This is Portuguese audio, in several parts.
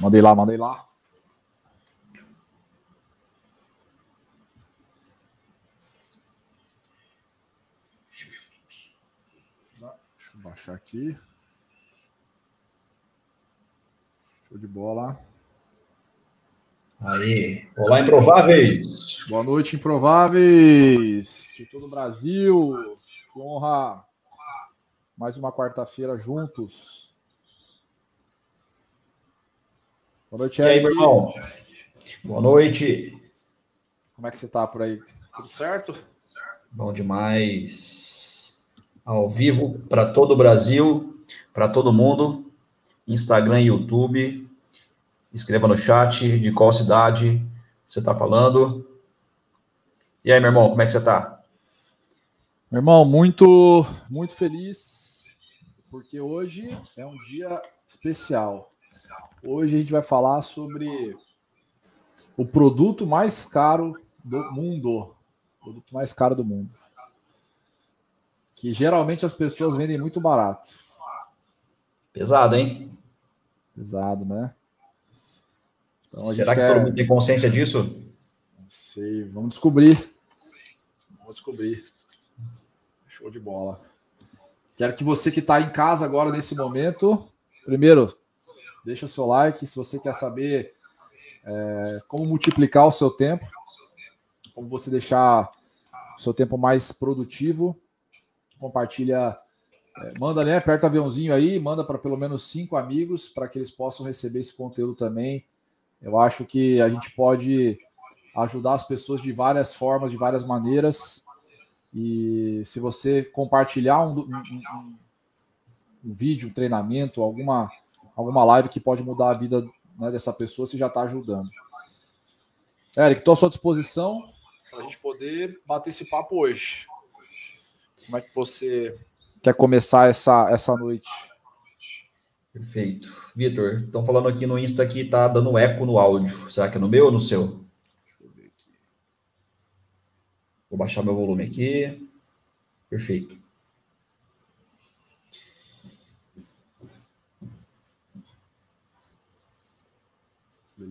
Mandei lá, mandei lá. Deixa eu baixar aqui. Show de bola. Aí, olá, improváveis. Boa noite, improváveis de todo o Brasil. Que honra. Mais uma quarta-feira juntos. Boa noite, E aí, Eric. meu irmão? Boa noite. Como é que você tá por aí? Tudo certo? Bom demais. Ao vivo para todo o Brasil, para todo mundo. Instagram e YouTube. Escreva no chat de qual cidade você está falando. E aí, meu irmão, como é que você está? Meu irmão, muito, muito feliz, porque hoje é um dia especial. Hoje a gente vai falar sobre o produto mais caro do mundo. O produto mais caro do mundo. Que geralmente as pessoas vendem muito barato. Pesado, hein? Pesado, né? Então Será que quer... todo mundo tem consciência disso? Não sei, vamos descobrir. Vamos descobrir. Show de bola. Quero que você que está em casa agora nesse momento, primeiro, deixa seu like. Se você quer saber é, como multiplicar o seu tempo, como você deixar o seu tempo mais produtivo, compartilha, é, manda, né? Aperta aviãozinho aí, manda para pelo menos cinco amigos para que eles possam receber esse conteúdo também. Eu acho que a gente pode ajudar as pessoas de várias formas, de várias maneiras. E se você compartilhar um, um, um, um vídeo, um treinamento, alguma, alguma live que pode mudar a vida né, dessa pessoa, você já está ajudando. Eric, estou à sua disposição para a gente poder bater esse papo hoje. Como é que você quer começar essa, essa noite? Perfeito. Vitor, estão falando aqui no Insta que tá dando eco no áudio. Será que é no meu ou no seu? Deixa eu ver aqui. Vou baixar meu volume aqui. Perfeito.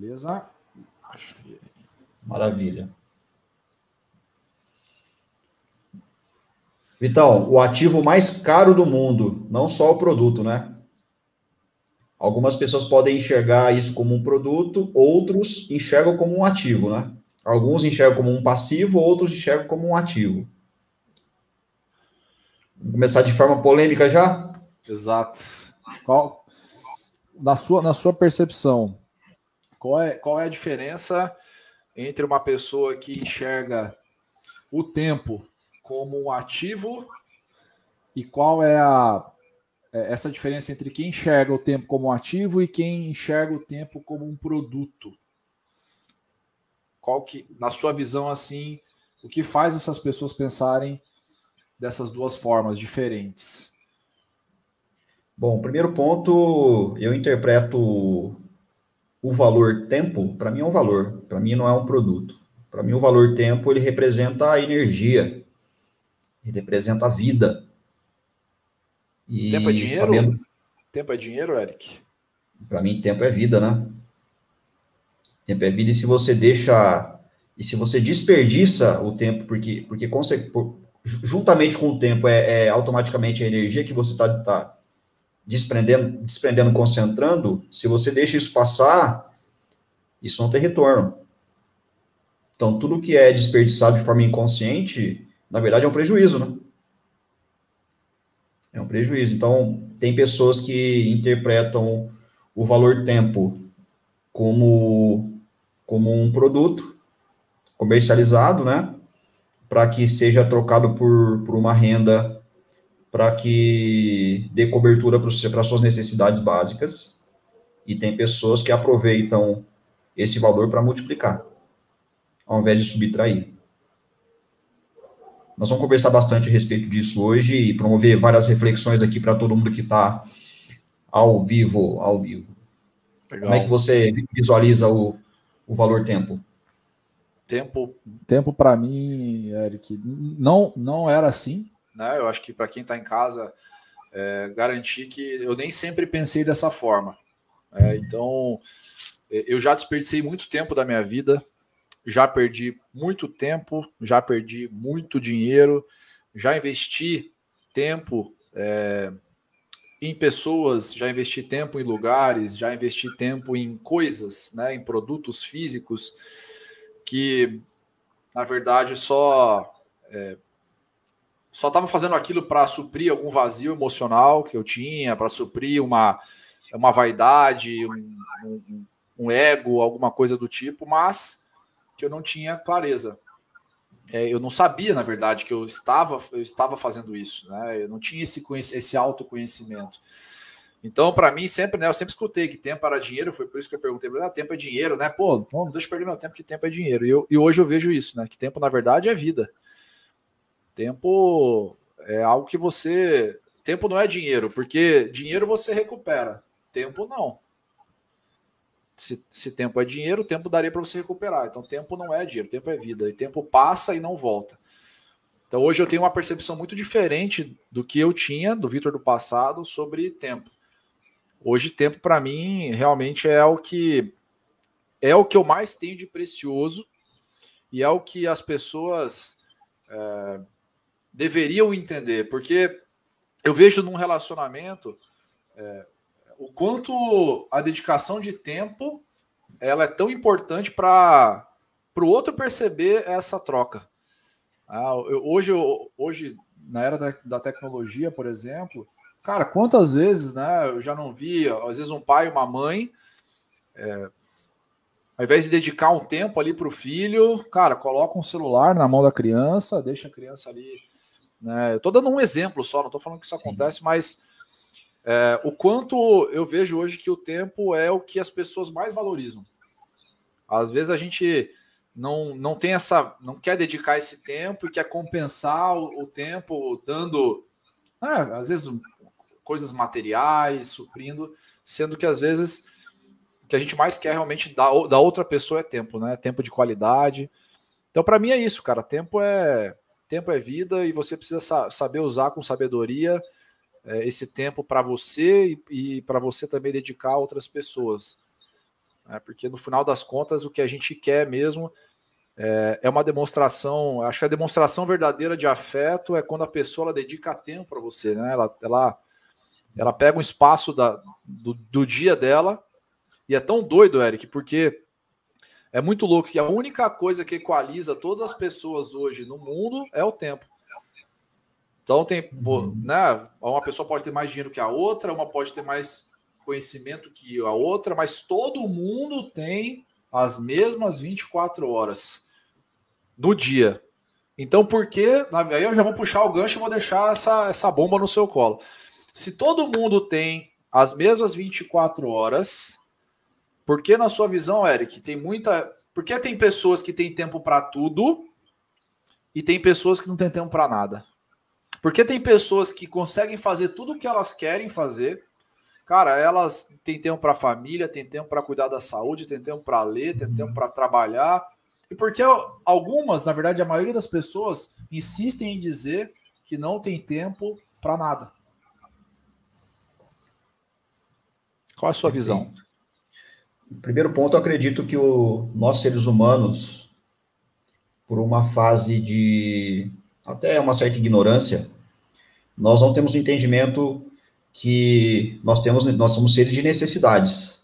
Beleza? Acho que... Maravilha. Vitão, o ativo mais caro do mundo, não só o produto, né? Algumas pessoas podem enxergar isso como um produto, outros enxergam como um ativo, né? Alguns enxergam como um passivo, outros enxergam como um ativo. Vamos começar de forma polêmica já? Exato. Qual, na, sua, na sua percepção, qual é, qual é a diferença entre uma pessoa que enxerga o tempo como um ativo e qual é a essa diferença entre quem enxerga o tempo como um ativo e quem enxerga o tempo como um produto? Qual que, na sua visão, assim, o que faz essas pessoas pensarem dessas duas formas diferentes? Bom, primeiro ponto, eu interpreto o valor tempo, para mim é um valor, para mim não é um produto. Para mim o valor tempo, ele representa a energia, ele representa a vida. E tempo é dinheiro? Sabendo... Tempo é dinheiro, Eric? Para mim, tempo é vida, né? Tempo é vida, e se você deixa. E se você desperdiça o tempo, porque, porque juntamente com o tempo é, é automaticamente a energia que você está tá desprendendo, desprendendo, concentrando, se você deixa isso passar, isso não tem retorno. Então, tudo que é desperdiçado de forma inconsciente, na verdade, é um prejuízo, né? É um prejuízo. Então, tem pessoas que interpretam o valor tempo como, como um produto comercializado, né? Para que seja trocado por, por uma renda, para que dê cobertura para suas necessidades básicas. E tem pessoas que aproveitam esse valor para multiplicar, ao invés de subtrair. Nós vamos conversar bastante a respeito disso hoje e promover várias reflexões aqui para todo mundo que está ao vivo, ao vivo. Legal. Como é que você visualiza o, o valor tempo? Tempo, tempo para mim, Eric, não não era assim, né? Eu acho que para quem está em casa, é, garantir que eu nem sempre pensei dessa forma. É, então, eu já desperdicei muito tempo da minha vida, já perdi muito tempo, já perdi muito dinheiro, já investi tempo é, em pessoas, já investi tempo em lugares, já investi tempo em coisas, né, em produtos físicos que, na verdade, só é, só estava fazendo aquilo para suprir algum vazio emocional que eu tinha, para suprir uma, uma vaidade, um, um, um ego, alguma coisa do tipo, mas que eu não tinha clareza. É, eu não sabia, na verdade, que eu estava, eu estava fazendo isso, né? Eu não tinha esse, esse autoconhecimento. Então, para mim, sempre, né? Eu sempre escutei que tempo era dinheiro, foi por isso que eu perguntei, ah, tempo é dinheiro, né? Pô, não deixa eu perder meu tempo, que tempo é dinheiro. E, eu, e hoje eu vejo isso, né? Que tempo, na verdade, é vida. Tempo é algo que você. Tempo não é dinheiro, porque dinheiro você recupera, tempo não se, se tempo é dinheiro, tempo daria para você recuperar. Então, tempo não é dinheiro, tempo é vida. E tempo passa e não volta. Então, hoje eu tenho uma percepção muito diferente do que eu tinha, do Vitor do passado, sobre tempo. Hoje, tempo para mim realmente é o que é o que eu mais tenho de precioso e é o que as pessoas é, deveriam entender, porque eu vejo num relacionamento é, o quanto a dedicação de tempo ela é tão importante para o outro perceber essa troca. Ah, eu, hoje, eu, hoje, na era da, da, tecnologia, por exemplo, cara, quantas vezes né, eu já não vi, às vezes, um pai e uma mãe, é, ao invés de dedicar um tempo ali para o filho, cara, coloca um celular na mão da criança, deixa a criança ali. Né, eu estou dando um exemplo só, não estou falando que isso Sim. acontece, mas é, o quanto eu vejo hoje que o tempo é o que as pessoas mais valorizam. Às vezes a gente não, não tem essa, não quer dedicar esse tempo e quer compensar o, o tempo dando, ah, às vezes coisas materiais, suprindo, sendo que às vezes o que a gente mais quer realmente da, da outra pessoa é tempo, né? Tempo de qualidade. Então para mim é isso, cara. Tempo é tempo é vida e você precisa sa saber usar com sabedoria é, esse tempo para você e, e para você também dedicar a outras pessoas. Né? Porque no final das contas, o que a gente quer mesmo é, é, uma demonstração. Acho que a demonstração verdadeira de afeto é quando a pessoa ela dedica tempo para você, né? Ela, ela, ela pega um espaço da, do, do dia dela. E é tão doido, Eric, porque é muito louco que a única coisa que equaliza todas as pessoas hoje no mundo é o tempo. Então tem, uhum. né? Uma pessoa pode ter mais dinheiro que a outra, uma pode ter mais conhecimento que a outra, mas todo mundo tem as mesmas 24 horas no dia. Então, por que? Aí eu já vou puxar o gancho e vou deixar essa, essa bomba no seu colo. Se todo mundo tem as mesmas 24 horas, por que, na sua visão, Eric, tem muita. Por que tem pessoas que têm tempo para tudo e tem pessoas que não têm tempo para nada? Porque tem pessoas que conseguem fazer tudo o que elas querem fazer. Cara, elas têm tempo para família, têm tempo para cuidar da saúde, têm tempo para ler, têm tempo para trabalhar. E porque algumas, na verdade, a maioria das pessoas insistem em dizer que não tem tempo para nada. Qual é a sua visão? Primeiro ponto, eu acredito que o, nós seres humanos, por uma fase de até uma certa ignorância, nós não temos o entendimento que nós temos, nós somos seres de necessidades.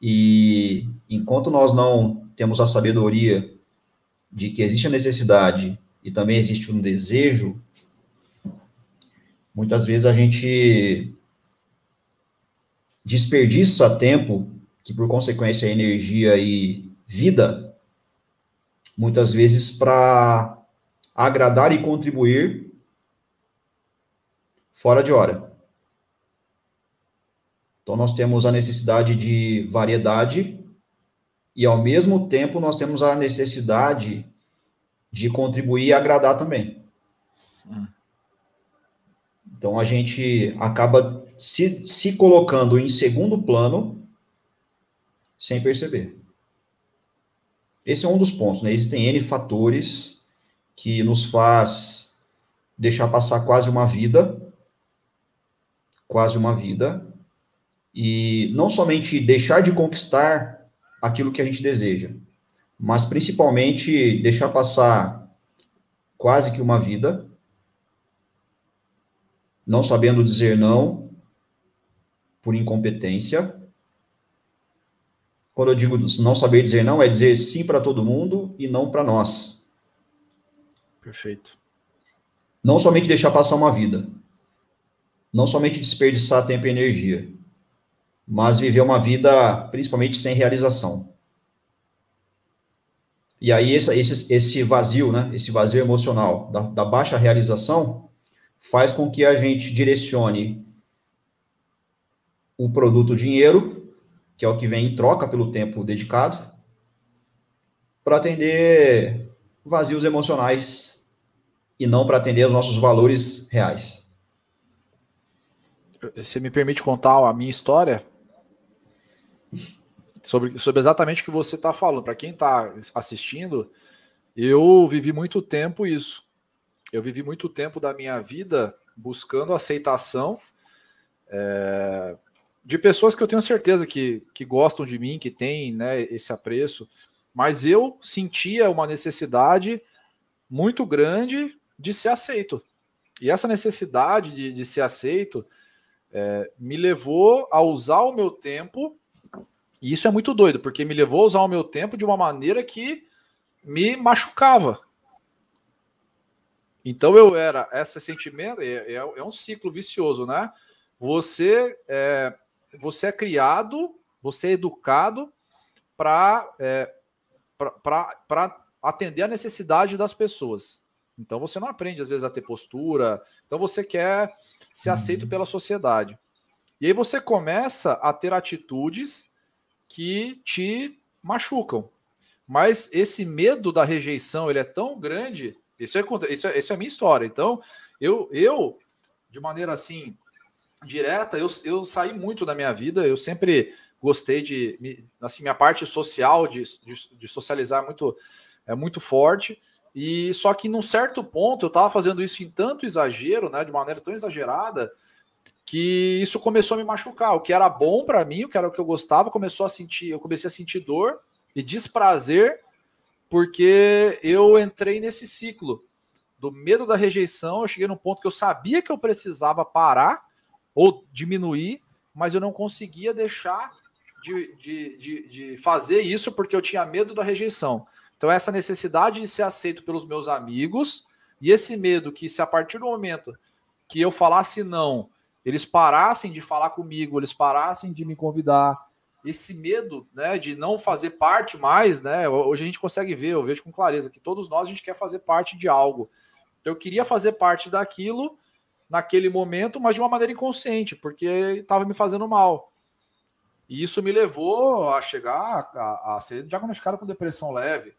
E enquanto nós não temos a sabedoria de que existe a necessidade e também existe um desejo, muitas vezes a gente desperdiça tempo, que por consequência é energia e vida, muitas vezes para agradar e contribuir fora de hora. Então, nós temos a necessidade de variedade e, ao mesmo tempo, nós temos a necessidade de contribuir e agradar também. Então, a gente acaba se, se colocando em segundo plano sem perceber. Esse é um dos pontos, né? Existem N fatores que nos faz deixar passar quase uma vida, quase uma vida, E não somente deixar de conquistar aquilo que a gente deseja, mas principalmente deixar passar quase que uma vida não sabendo dizer não por incompetência. Quando eu digo não saber dizer não, é dizer sim para todo mundo e não para nós. Perfeito. Não somente deixar passar uma vida, não somente desperdiçar tempo e energia, mas viver uma vida principalmente sem realização. E aí esse, esse, esse vazio, né, esse vazio emocional da, da baixa realização faz com que a gente direcione o produto dinheiro, que é o que vem em troca pelo tempo dedicado, para atender vazios emocionais e não para atender os nossos valores reais. Você me permite contar a minha história? Sobre, sobre exatamente o que você está falando. Para quem está assistindo, eu vivi muito tempo isso. Eu vivi muito tempo da minha vida buscando aceitação é, de pessoas que eu tenho certeza que, que gostam de mim, que têm né, esse apreço, mas eu sentia uma necessidade muito grande de ser aceito. E essa necessidade de, de ser aceito é, me levou a usar o meu tempo, e isso é muito doido, porque me levou a usar o meu tempo de uma maneira que me machucava. Então eu era esse sentimento é, é, é um ciclo vicioso, né? Você é, você é criado, você é educado para é, para atender a necessidade das pessoas. Então você não aprende às vezes a ter postura. Então você quer ser aceito pela sociedade. E aí você começa a ter atitudes que te machucam. Mas esse medo da rejeição ele é tão grande isso é, isso é, isso é a minha história. Então, eu, eu de maneira assim, direta, eu, eu saí muito da minha vida. Eu sempre gostei de. Assim, minha parte social, de, de, de socializar muito, é muito forte. E só que num certo ponto eu estava fazendo isso em tanto exagero, né, de maneira tão exagerada, que isso começou a me machucar. O que era bom para mim, o que era o que eu gostava, começou a sentir, eu comecei a sentir dor e desprazer porque eu entrei nesse ciclo do medo da rejeição. Eu cheguei num ponto que eu sabia que eu precisava parar ou diminuir, mas eu não conseguia deixar de, de, de, de fazer isso porque eu tinha medo da rejeição. Então, essa necessidade de ser aceito pelos meus amigos e esse medo que, se a partir do momento que eu falasse não, eles parassem de falar comigo, eles parassem de me convidar, esse medo né, de não fazer parte mais, né? Hoje a gente consegue ver, eu vejo com clareza que todos nós a gente quer fazer parte de algo. Então, eu queria fazer parte daquilo naquele momento, mas de uma maneira inconsciente, porque estava me fazendo mal. E isso me levou a chegar a, a ser diagnosticado com depressão leve.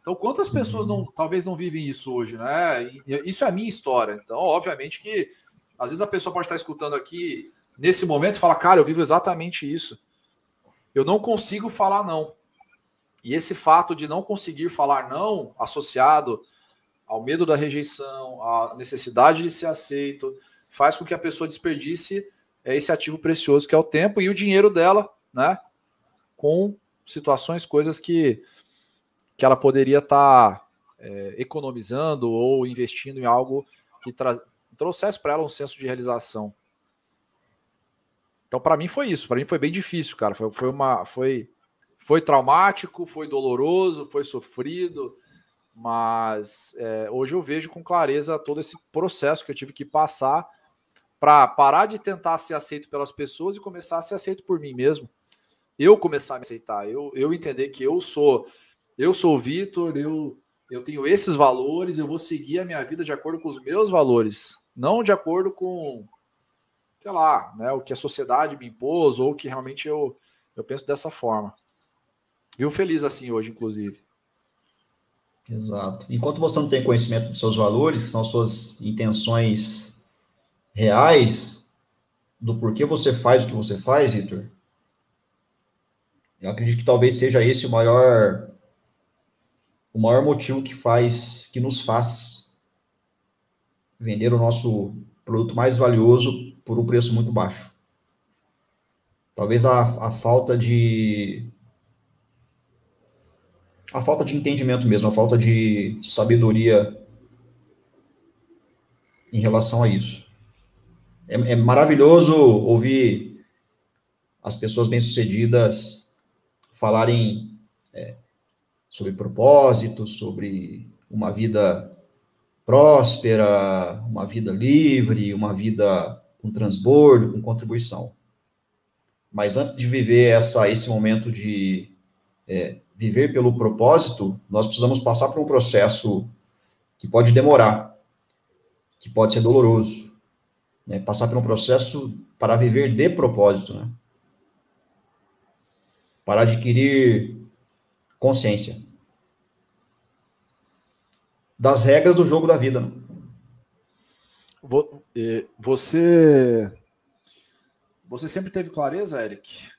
Então, quantas pessoas não, talvez não vivem isso hoje, né? E, isso é a minha história. Então, obviamente que às vezes a pessoa pode estar escutando aqui nesse momento e falar, cara, eu vivo exatamente isso eu não consigo falar não. E esse fato de não conseguir falar não, associado ao medo da rejeição, à necessidade de ser aceito, faz com que a pessoa desperdice é, esse ativo precioso que é o tempo e o dinheiro dela, né? Com situações, coisas que, que ela poderia estar tá, é, economizando ou investindo em algo que trouxesse para ela um senso de realização. Então, para mim foi isso. Para mim foi bem difícil, cara. Foi, foi uma, foi, foi traumático, foi doloroso, foi sofrido, mas é, hoje eu vejo com clareza todo esse processo que eu tive que passar para parar de tentar ser aceito pelas pessoas e começar a ser aceito por mim mesmo. Eu começar a me aceitar, eu, eu entender que eu sou, eu sou o Vitor, eu, eu tenho esses valores, eu vou seguir a minha vida de acordo com os meus valores, não de acordo com sei lá, né, o que a sociedade me impôs ou que realmente eu, eu penso dessa forma. Viu feliz assim hoje, inclusive. Exato. Enquanto você não tem conhecimento dos seus valores, que são suas intenções reais, do porquê você faz o que você faz, Vitor, eu acredito que talvez seja esse o maior o maior motivo que faz que nos faz vender o nosso produto mais valioso por um preço muito baixo. talvez a, a falta de a falta de entendimento mesmo, a falta de sabedoria em relação a isso. É, é maravilhoso ouvir as pessoas bem-sucedidas falarem é, sobre propósito, sobre uma vida próspera, uma vida livre, uma vida com transbordo, com contribuição. Mas antes de viver essa, esse momento de é, viver pelo propósito, nós precisamos passar por um processo que pode demorar, que pode ser doloroso, né? passar por um processo para viver de propósito, né? para adquirir consciência das regras do jogo da vida. Né? Você você sempre teve clareza, Eric?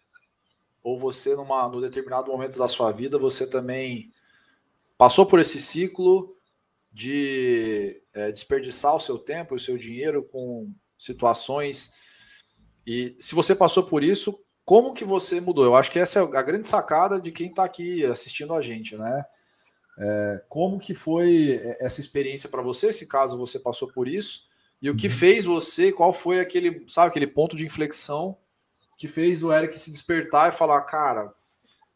Ou você, numa, no determinado momento da sua vida, você também passou por esse ciclo de é, desperdiçar o seu tempo e o seu dinheiro com situações. E se você passou por isso, como que você mudou? Eu acho que essa é a grande sacada de quem está aqui assistindo a gente, né? É, como que foi essa experiência para você, se caso você passou por isso? E o que uhum. fez você, qual foi aquele, sabe, aquele ponto de inflexão que fez o Eric se despertar e falar, cara,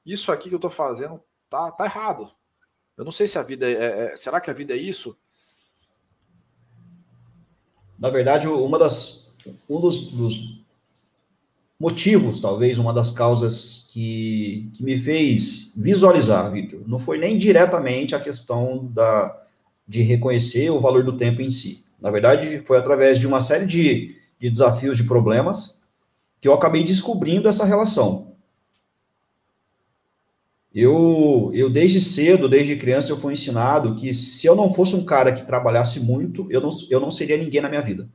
isso aqui que eu tô fazendo tá, tá errado. Eu não sei se a vida é, é, é será que a vida é isso? Na verdade, uma das um dos, dos motivos, talvez uma das causas que, que me fez visualizar, Vitor, não foi nem diretamente a questão da de reconhecer o valor do tempo em si na verdade, foi através de uma série de, de desafios, de problemas, que eu acabei descobrindo essa relação. Eu, eu, desde cedo, desde criança, eu fui ensinado que se eu não fosse um cara que trabalhasse muito, eu não, eu não seria ninguém na minha vida.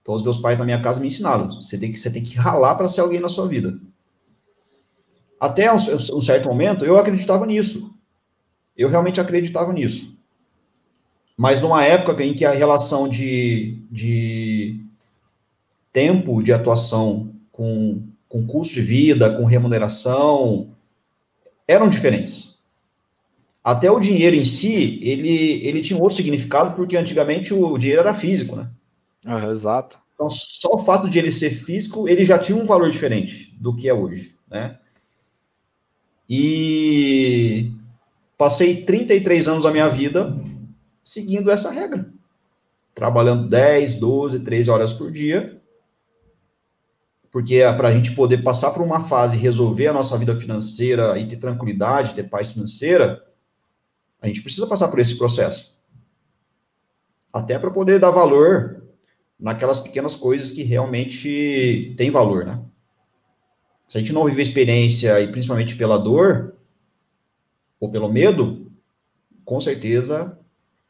Então, os meus pais na minha casa me ensinaram: você tem que, você tem que ralar para ser alguém na sua vida. Até um, um certo momento, eu acreditava nisso. Eu realmente acreditava nisso mas numa época em que a relação de, de tempo de atuação com, com custo de vida, com remuneração, eram diferentes. Até o dinheiro em si, ele, ele tinha outro significado, porque antigamente o dinheiro era físico, né? Ah, exato. Então, só o fato de ele ser físico, ele já tinha um valor diferente do que é hoje, né? E passei 33 anos da minha vida seguindo essa regra. Trabalhando 10, 12, 13 horas por dia. Porque é para a gente poder passar por uma fase e resolver a nossa vida financeira e ter tranquilidade, ter paz financeira, a gente precisa passar por esse processo. Até para poder dar valor naquelas pequenas coisas que realmente têm valor, né? Se a gente não vive a experiência, e principalmente pela dor, ou pelo medo, com certeza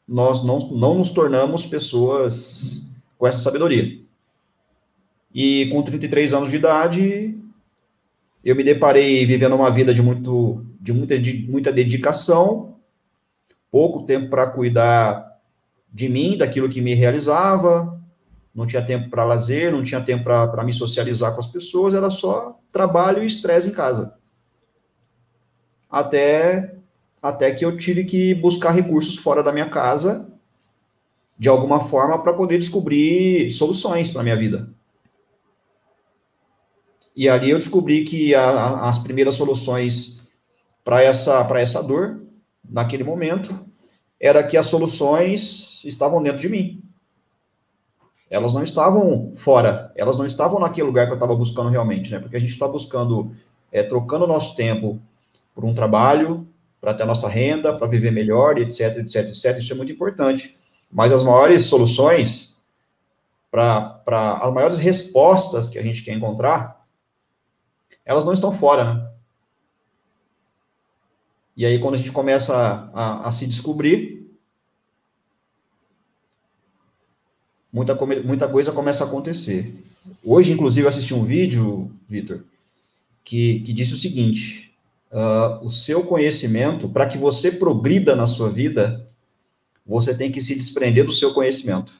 nós não, não nos tornamos pessoas com essa sabedoria. E com 33 anos de idade, eu me deparei vivendo uma vida de, muito, de, muita, de muita dedicação, pouco tempo para cuidar de mim, daquilo que me realizava, não tinha tempo para lazer, não tinha tempo para me socializar com as pessoas, era só trabalho e estresse em casa. Até até que eu tive que buscar recursos fora da minha casa, de alguma forma, para poder descobrir soluções para minha vida. E ali eu descobri que a, a, as primeiras soluções para essa, essa dor, naquele momento, era que as soluções estavam dentro de mim. Elas não estavam fora, elas não estavam naquele lugar que eu estava buscando realmente, né? Porque a gente está buscando, é, trocando o nosso tempo por um trabalho, para ter a nossa renda, para viver melhor, etc, etc, etc. Isso é muito importante. Mas as maiores soluções, para as maiores respostas que a gente quer encontrar, elas não estão fora, né? E aí, quando a gente começa a, a, a se descobrir, muita, muita coisa começa a acontecer. Hoje, inclusive, eu assisti um vídeo, Vitor, que, que disse o seguinte: uh, o seu conhecimento, para que você progrida na sua vida, você tem que se desprender do seu conhecimento.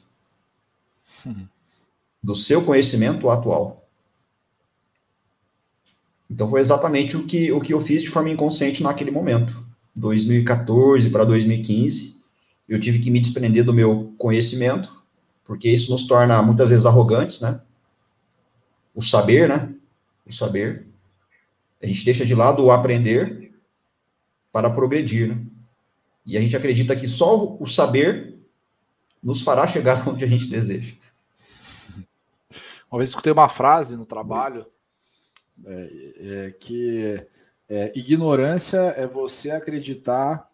Do seu conhecimento atual. Então foi exatamente o que, o que eu fiz de forma inconsciente naquele momento. 2014 para 2015, eu tive que me desprender do meu conhecimento, porque isso nos torna muitas vezes arrogantes, né? O saber, né? O saber. A gente deixa de lado o aprender para progredir, né? E a gente acredita que só o saber nos fará chegar onde a gente deseja. Uma vez escutei uma frase no trabalho é, é, que é, ignorância é você acreditar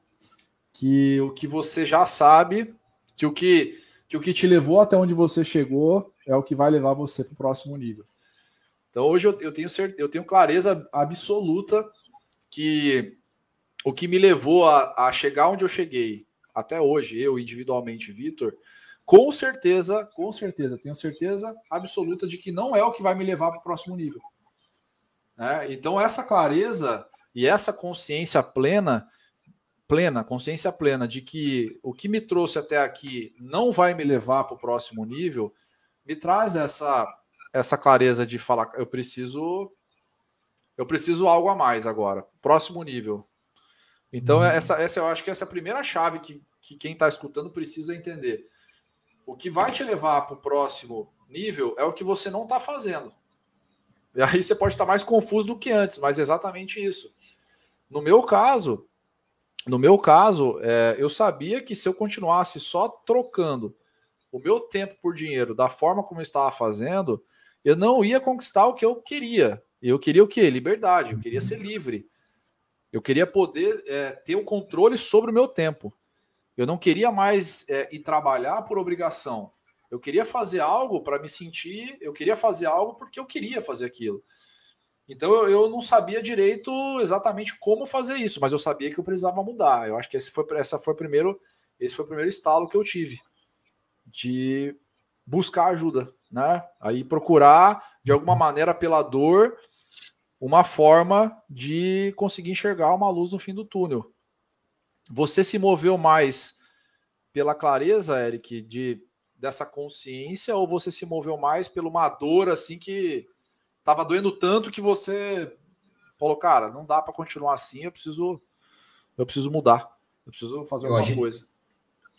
que o que você já sabe, que o que, que o que te levou até onde você chegou é o que vai levar você para o próximo nível. Então hoje eu, eu, tenho eu tenho clareza absoluta que o que me levou a, a chegar onde eu cheguei até hoje, eu individualmente, Vitor, com certeza, com certeza, tenho certeza absoluta de que não é o que vai me levar para o próximo nível. É, então, essa clareza e essa consciência plena, plena, consciência plena de que o que me trouxe até aqui não vai me levar para o próximo nível, me traz essa, essa clareza de falar, eu preciso eu preciso algo a mais agora, próximo nível. Então, uhum. essa, essa eu acho que essa é a primeira chave que, que quem está escutando precisa entender. O que vai te levar para o próximo nível é o que você não está fazendo. E aí você pode estar mais confuso do que antes, mas é exatamente isso. No meu caso, no meu caso, é, eu sabia que se eu continuasse só trocando o meu tempo por dinheiro da forma como eu estava fazendo, eu não ia conquistar o que eu queria. Eu queria o quê? Liberdade, eu queria ser livre. Eu queria poder é, ter o controle sobre o meu tempo. Eu não queria mais é, ir trabalhar por obrigação. Eu queria fazer algo para me sentir. Eu queria fazer algo porque eu queria fazer aquilo. Então eu, eu, não sabia direito exatamente como fazer isso, mas eu sabia que eu precisava mudar. Eu acho que esse foi, essa foi primeiro, esse foi o primeiro estalo que eu tive de buscar ajuda, né? Aí procurar de alguma maneira pela dor uma forma de conseguir enxergar uma luz no fim do túnel. Você se moveu mais pela clareza, Eric, de dessa consciência, ou você se moveu mais pela uma dor assim que estava doendo tanto que você falou, cara, não dá para continuar assim, eu preciso, eu preciso mudar, eu preciso fazer eu alguma agi, coisa.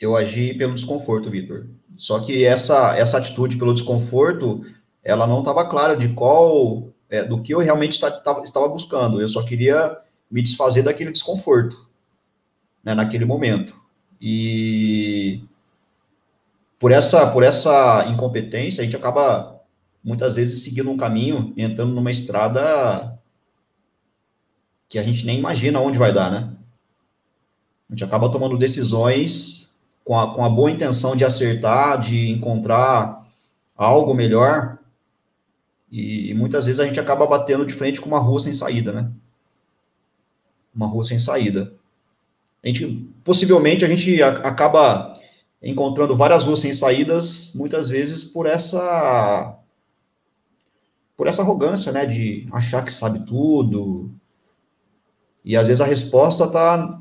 Eu agi pelo desconforto, Vitor. Só que essa essa atitude pelo desconforto, ela não estava clara de qual, é, do que eu realmente estava buscando. Eu só queria me desfazer daquele desconforto né, naquele momento. E por essa, por essa incompetência, a gente acaba muitas vezes seguindo um caminho, entrando numa estrada que a gente nem imagina onde vai dar, né? A gente acaba tomando decisões com a, com a boa intenção de acertar, de encontrar algo melhor, e, e muitas vezes a gente acaba batendo de frente com uma rua sem saída, né? Uma rua sem saída. A gente, possivelmente a gente acaba encontrando várias ruas sem saídas, muitas vezes por essa por essa arrogância, né, de achar que sabe tudo. E às vezes a resposta está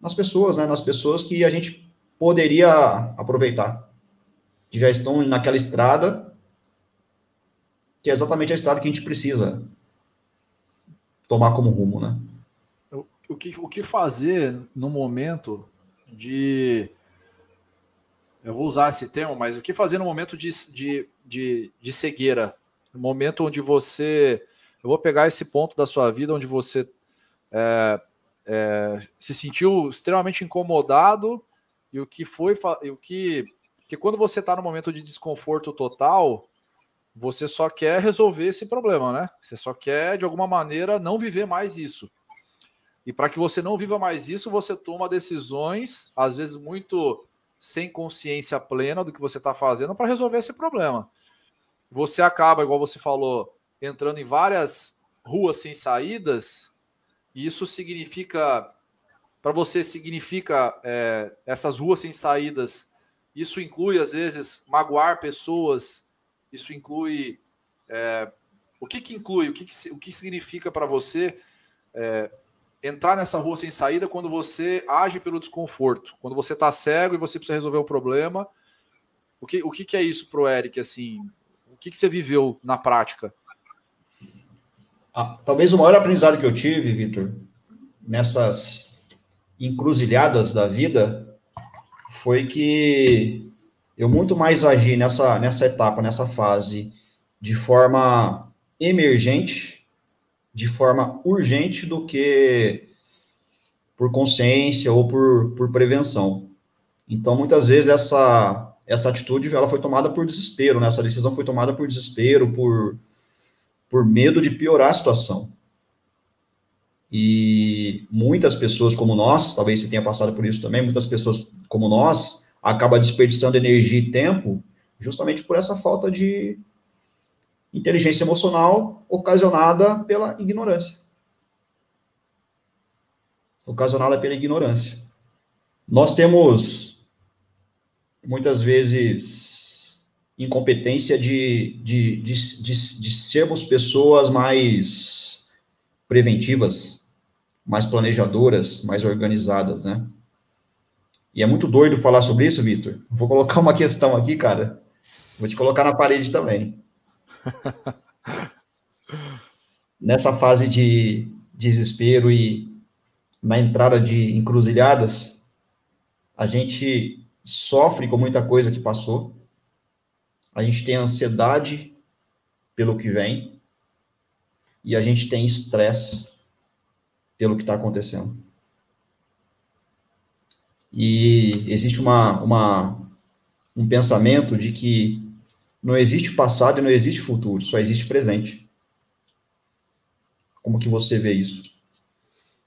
nas pessoas, né, nas pessoas que a gente poderia aproveitar, que já estão naquela estrada, que é exatamente a estrada que a gente precisa tomar como rumo, né? o que, o que fazer no momento de. Eu vou usar esse termo, mas o que fazer no momento de, de, de, de cegueira? No momento onde você. Eu vou pegar esse ponto da sua vida onde você é, é, se sentiu extremamente incomodado e o que foi. E o que, que quando você está no momento de desconforto total, você só quer resolver esse problema, né? Você só quer, de alguma maneira, não viver mais isso. E para que você não viva mais isso, você toma decisões, às vezes muito sem consciência plena do que você está fazendo para resolver esse problema. Você acaba, igual você falou, entrando em várias ruas sem saídas, e isso significa, para você, significa é, essas ruas sem saídas. Isso inclui, às vezes, magoar pessoas, isso inclui. É, o que, que inclui? O que, que, o que significa para você é, entrar nessa rua sem saída quando você age pelo desconforto, quando você está cego e você precisa resolver o problema. O que, o que, que é isso pro Eric, assim? O que, que você viveu na prática? ah, talvez o maior aprendizado que eu tive, Vitor, nessas encruzilhadas da vida, foi que eu muito mais agi nessa, nessa etapa, nessa fase, de forma emergente, de forma urgente, do que por consciência ou por, por prevenção. Então, muitas vezes, essa, essa atitude ela foi tomada por desespero, né? essa decisão foi tomada por desespero, por, por medo de piorar a situação. E muitas pessoas como nós, talvez você tenha passado por isso também, muitas pessoas como nós, acaba desperdiçando energia e tempo justamente por essa falta de inteligência emocional ocasionada pela ignorância. Ocasionada pela ignorância. Nós temos muitas vezes incompetência de, de, de, de, de sermos pessoas mais preventivas, mais planejadoras, mais organizadas, né? E é muito doido falar sobre isso, Vitor. Vou colocar uma questão aqui, cara. Vou te colocar na parede também. Nessa fase de desespero e na entrada de encruzilhadas, a gente sofre com muita coisa que passou. A gente tem ansiedade pelo que vem. E a gente tem estresse pelo que está acontecendo. E existe uma, uma, um pensamento de que não existe passado e não existe futuro, só existe presente. Como que você vê isso?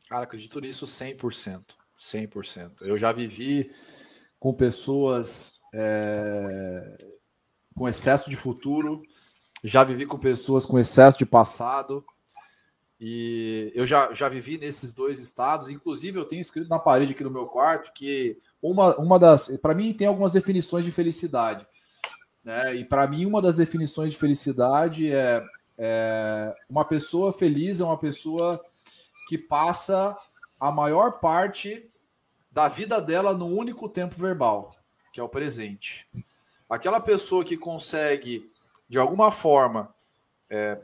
Cara, acredito nisso 100%. 100%. Eu já vivi com pessoas é, com excesso de futuro, já vivi com pessoas com excesso de passado, e eu já, já vivi nesses dois estados. Inclusive, eu tenho escrito na parede aqui no meu quarto que uma, uma das. Para mim, tem algumas definições de felicidade. Né? E para mim, uma das definições de felicidade é, é uma pessoa feliz é uma pessoa que passa a maior parte da vida dela no único tempo verbal, que é o presente. Aquela pessoa que consegue, de alguma forma, é,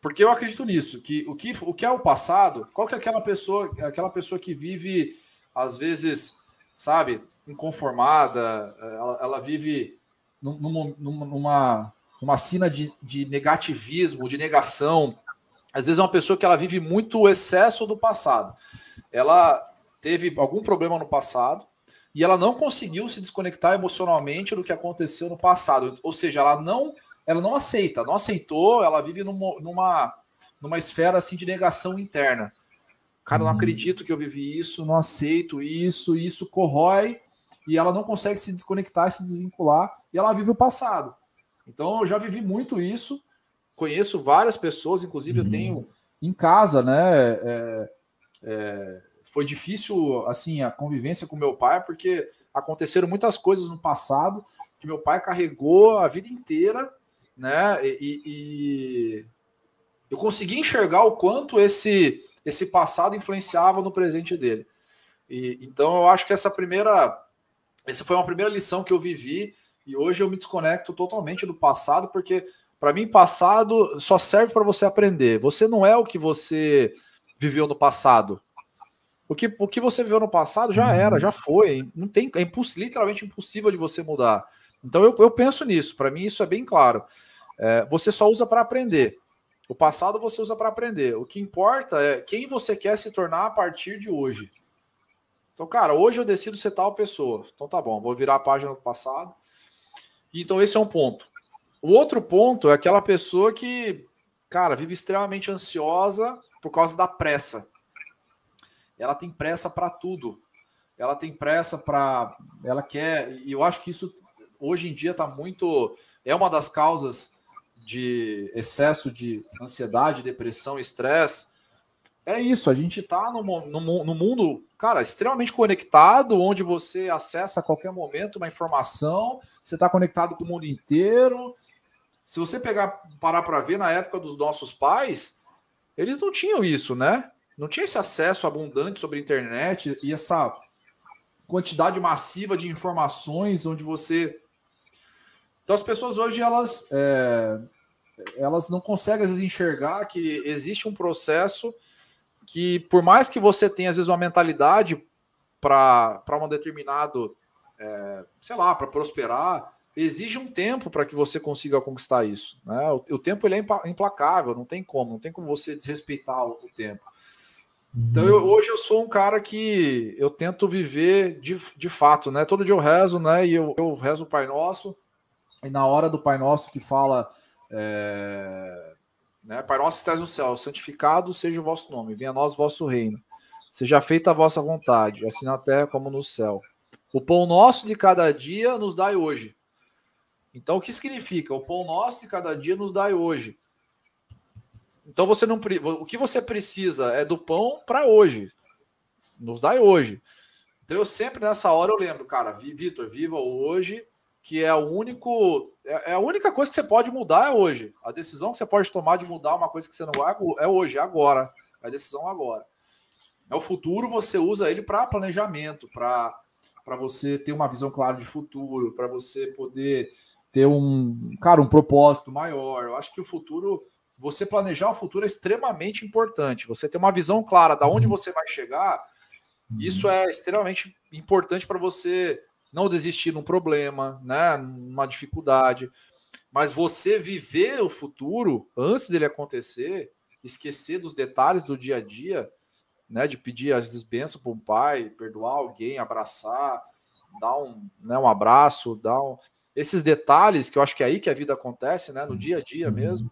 porque eu acredito nisso, que o que, o que é o passado, qual que é aquela pessoa, aquela pessoa que vive, às vezes, sabe, inconformada, ela, ela vive numa, numa, numa cena de, de negativismo, de negação. Às vezes é uma pessoa que ela vive muito o excesso do passado. Ela teve algum problema no passado e ela não conseguiu se desconectar emocionalmente do que aconteceu no passado. Ou seja, ela não ela não aceita, não aceitou, ela vive numa, numa, numa esfera assim de negação interna. Cara, não uhum. acredito que eu vivi isso, não aceito isso, isso corrói e ela não consegue se desconectar, se desvincular e ela vive o passado. Então eu já vivi muito isso, conheço várias pessoas, inclusive uhum. eu tenho em casa, né? É, é, foi difícil assim a convivência com meu pai porque aconteceram muitas coisas no passado que meu pai carregou a vida inteira né? E, e, eu consegui enxergar o quanto esse esse passado influenciava no presente dele. E, então eu acho que essa primeira essa foi uma primeira lição que eu vivi e hoje eu me desconecto totalmente do passado porque para mim passado só serve para você aprender. Você não é o que você viveu no passado. O que, o que você viveu no passado já era, já foi. Não tem, é impossível, literalmente impossível de você mudar. Então eu, eu penso nisso. Para mim isso é bem claro. É, você só usa para aprender. O passado você usa para aprender. O que importa é quem você quer se tornar a partir de hoje. Então, cara, hoje eu decido ser tal pessoa. Então tá bom, vou virar a página do passado. Então esse é um ponto. O outro ponto é aquela pessoa que, cara, vive extremamente ansiosa por causa da pressa. Ela tem pressa para tudo. Ela tem pressa para, ela quer, e eu acho que isso hoje em dia está muito é uma das causas de excesso de ansiedade, depressão, estresse, é isso. A gente está no, no, no, mundo, cara, extremamente conectado, onde você acessa a qualquer momento uma informação, você está conectado com o mundo inteiro. Se você pegar, parar para ver na época dos nossos pais, eles não tinham isso, né? Não tinha esse acesso abundante sobre a internet e essa quantidade massiva de informações onde você. Então as pessoas hoje elas é elas não conseguem vezes enxergar que existe um processo que, por mais que você tenha às vezes uma mentalidade para um determinado, é, sei lá, para prosperar, exige um tempo para que você consiga conquistar isso. Né? O, o, tempo ele é implacável, não tem como, não tem como você desrespeitar o, tempo. Então eu, hoje eu sou um cara que eu tento viver de, de fato, né? Todo dia eu rezo, né? E eu, eu rezo o Pai Nosso, e na hora do Pai Nosso que fala é, né, Pai Nosso estás no céu, santificado seja o vosso nome, venha a nós o vosso reino. Seja feita a vossa vontade, assim na terra como no céu. O pão nosso de cada dia nos dai hoje. Então, o que significa? O pão nosso de cada dia nos dai hoje. Então, você não o que você precisa é do pão para hoje. Nos dai hoje. Então, eu sempre nessa hora eu lembro, cara, Vitor, viva hoje, que é o único, é, é a única coisa que você pode mudar é hoje. A decisão que você pode tomar de mudar uma coisa que você não vai é hoje, é agora. É a decisão agora. É o futuro, você usa ele para planejamento, para para você ter uma visão clara de futuro, para você poder ter um, cara, um propósito maior. Eu acho que o futuro, você planejar o futuro é extremamente importante. Você ter uma visão clara da onde uhum. você vai chegar, isso é extremamente importante para você não desistir num problema, né, numa dificuldade. Mas você viver o futuro antes dele acontecer, esquecer dos detalhes do dia a dia, né, de pedir às vezes bênção para um pai, perdoar alguém, abraçar, dar um, né, um abraço, dar um... esses detalhes que eu acho que é aí que a vida acontece, né, no dia a dia uhum. mesmo.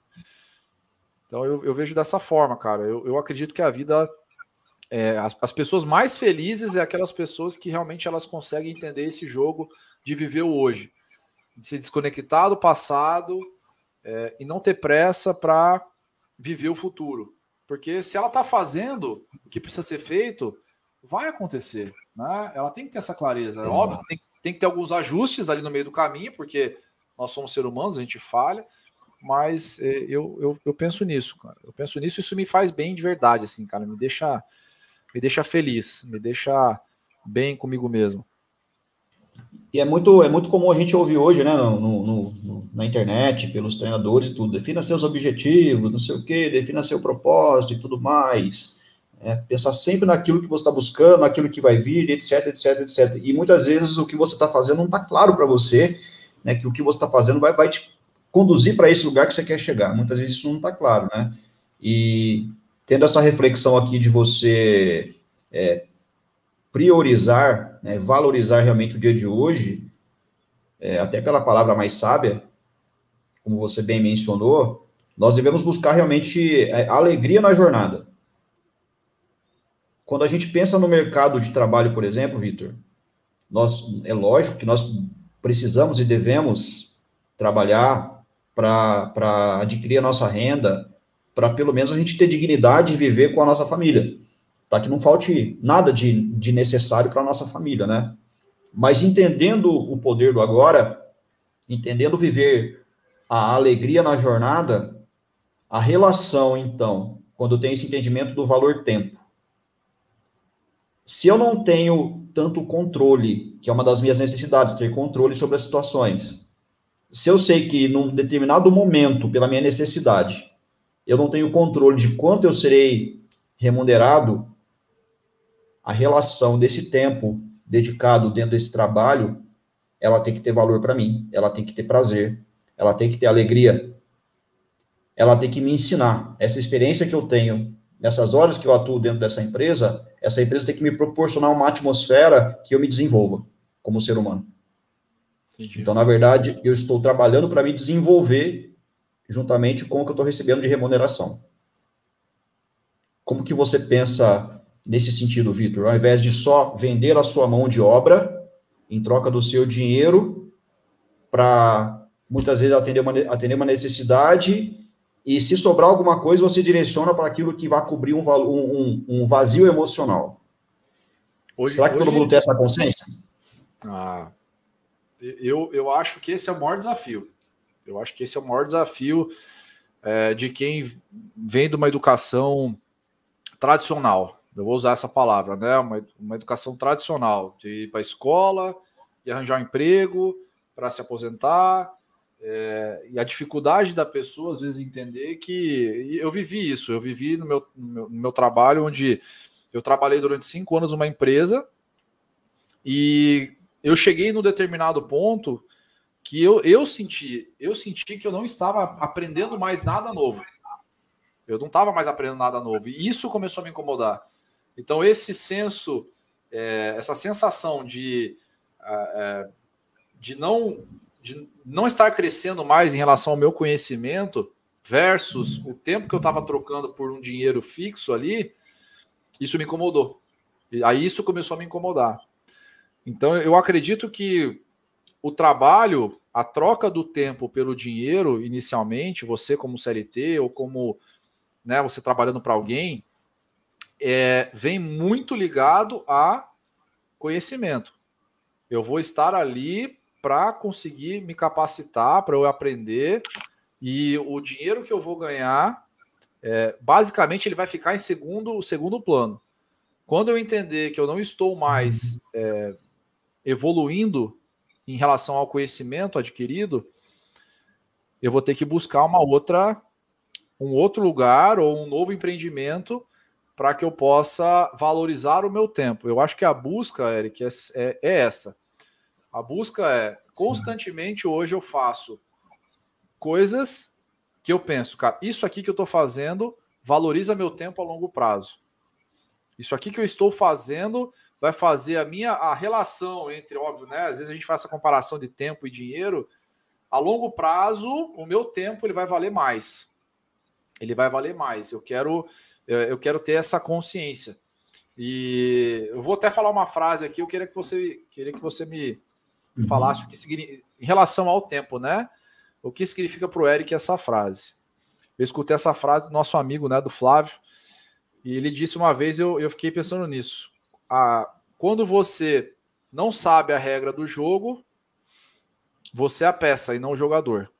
Então eu, eu vejo dessa forma, cara. Eu, eu acredito que a vida é, as, as, pessoas mais felizes é aquelas pessoas que realmente elas conseguem entender esse jogo de viver o hoje, de se desconectar do passado é, e não ter pressa para viver o futuro. Porque se ela está fazendo o que precisa ser feito, vai acontecer. Né? Ela tem que ter essa clareza. É óbvio que tem, tem, que ter alguns ajustes ali no meio do caminho, porque nós somos seres humanos, a gente falha, mas é, eu, eu, eu, penso nisso, cara. Eu penso nisso, isso me faz bem de verdade, assim, cara. Me deixa, me deixa feliz, me deixa bem comigo mesmo. E é muito, é muito comum a gente ouvir hoje, né, no, no, no, na internet, pelos treinadores e tudo. Defina seus objetivos, não sei o quê, defina seu propósito e tudo mais. É, pensar sempre naquilo que você está buscando, naquilo que vai vir, etc, etc, etc. E muitas vezes o que você está fazendo não está claro para você, né, que o que você está fazendo vai, vai te conduzir para esse lugar que você quer chegar. Muitas vezes isso não está claro, né? E tendo essa reflexão aqui de você é, priorizar, né, valorizar realmente o dia de hoje, é, até aquela palavra mais sábia, como você bem mencionou, nós devemos buscar realmente é, alegria na jornada. Quando a gente pensa no mercado de trabalho, por exemplo, Vitor, nós é lógico que nós precisamos e devemos trabalhar para adquirir a nossa renda, para pelo menos a gente ter dignidade e viver com a nossa família para que não falte nada de, de necessário para a nossa família, né? Mas entendendo o poder do agora, entendendo viver a alegria na jornada, a relação, então, quando tem esse entendimento do valor tempo. Se eu não tenho tanto controle, que é uma das minhas necessidades, ter controle sobre as situações. Se eu sei que num determinado momento, pela minha necessidade, eu não tenho controle de quanto eu serei remunerado, a relação desse tempo dedicado dentro desse trabalho, ela tem que ter valor para mim, ela tem que ter prazer, ela tem que ter alegria, ela tem que me ensinar. Essa experiência que eu tenho nessas horas que eu atuo dentro dessa empresa, essa empresa tem que me proporcionar uma atmosfera que eu me desenvolva como ser humano. Entendi. Então, na verdade, eu estou trabalhando para me desenvolver juntamente com o que eu estou recebendo de remuneração. Como que você pensa nesse sentido, Vitor? Ao invés de só vender a sua mão de obra em troca do seu dinheiro para muitas vezes atender uma, atender uma necessidade e se sobrar alguma coisa você direciona para aquilo que vai cobrir um, um, um vazio emocional. Hoje, Será que hoje... todo mundo tem essa consciência? Ah, eu, eu acho que esse é o maior desafio. Eu acho que esse é o maior desafio é, de quem vem de uma educação tradicional eu vou usar essa palavra, né? Uma, uma educação tradicional, de ir para a escola e arranjar um emprego para se aposentar, É, e a dificuldade da pessoa, às vezes, entender que. Eu vivi isso, eu vivi no meu, no meu, no meu trabalho, onde eu trabalhei durante cinco anos numa empresa e eu cheguei no determinado ponto que eu, eu senti, eu senti que eu não estava aprendendo mais nada novo. Eu não estava mais aprendendo nada novo. E isso começou a me incomodar. Então, esse senso, é, essa sensação de, é, de, não, de não estar crescendo mais em relação ao meu conhecimento versus o tempo que eu estava trocando por um dinheiro fixo ali, isso me incomodou. E aí isso começou a me incomodar. Então, eu acredito que o trabalho, a troca do tempo pelo dinheiro, inicialmente, você como CLT ou como né, você trabalhando para alguém, é, vem muito ligado a conhecimento. Eu vou estar ali para conseguir me capacitar, para eu aprender, e o dinheiro que eu vou ganhar, é, basicamente, ele vai ficar em segundo, segundo plano. Quando eu entender que eu não estou mais é, evoluindo em relação ao conhecimento adquirido, eu vou ter que buscar uma outra, um outro lugar ou um novo empreendimento para que eu possa valorizar o meu tempo. Eu acho que a busca, Eric, é, é, é essa. A busca é constantemente hoje eu faço coisas que eu penso, cara, isso aqui que eu estou fazendo valoriza meu tempo a longo prazo. Isso aqui que eu estou fazendo vai fazer a minha a relação entre, óbvio, né? Às vezes a gente faz essa comparação de tempo e dinheiro. A longo prazo, o meu tempo ele vai valer mais. Ele vai valer mais. Eu quero eu quero ter essa consciência. E eu vou até falar uma frase aqui, eu queria que você queria que você me, uhum. falasse o que significa em relação ao tempo, né? O que significa para o Eric essa frase? Eu escutei essa frase do nosso amigo, né, do Flávio, e ele disse uma vez, eu, eu fiquei pensando nisso a, quando você não sabe a regra do jogo, você é a peça e não o jogador.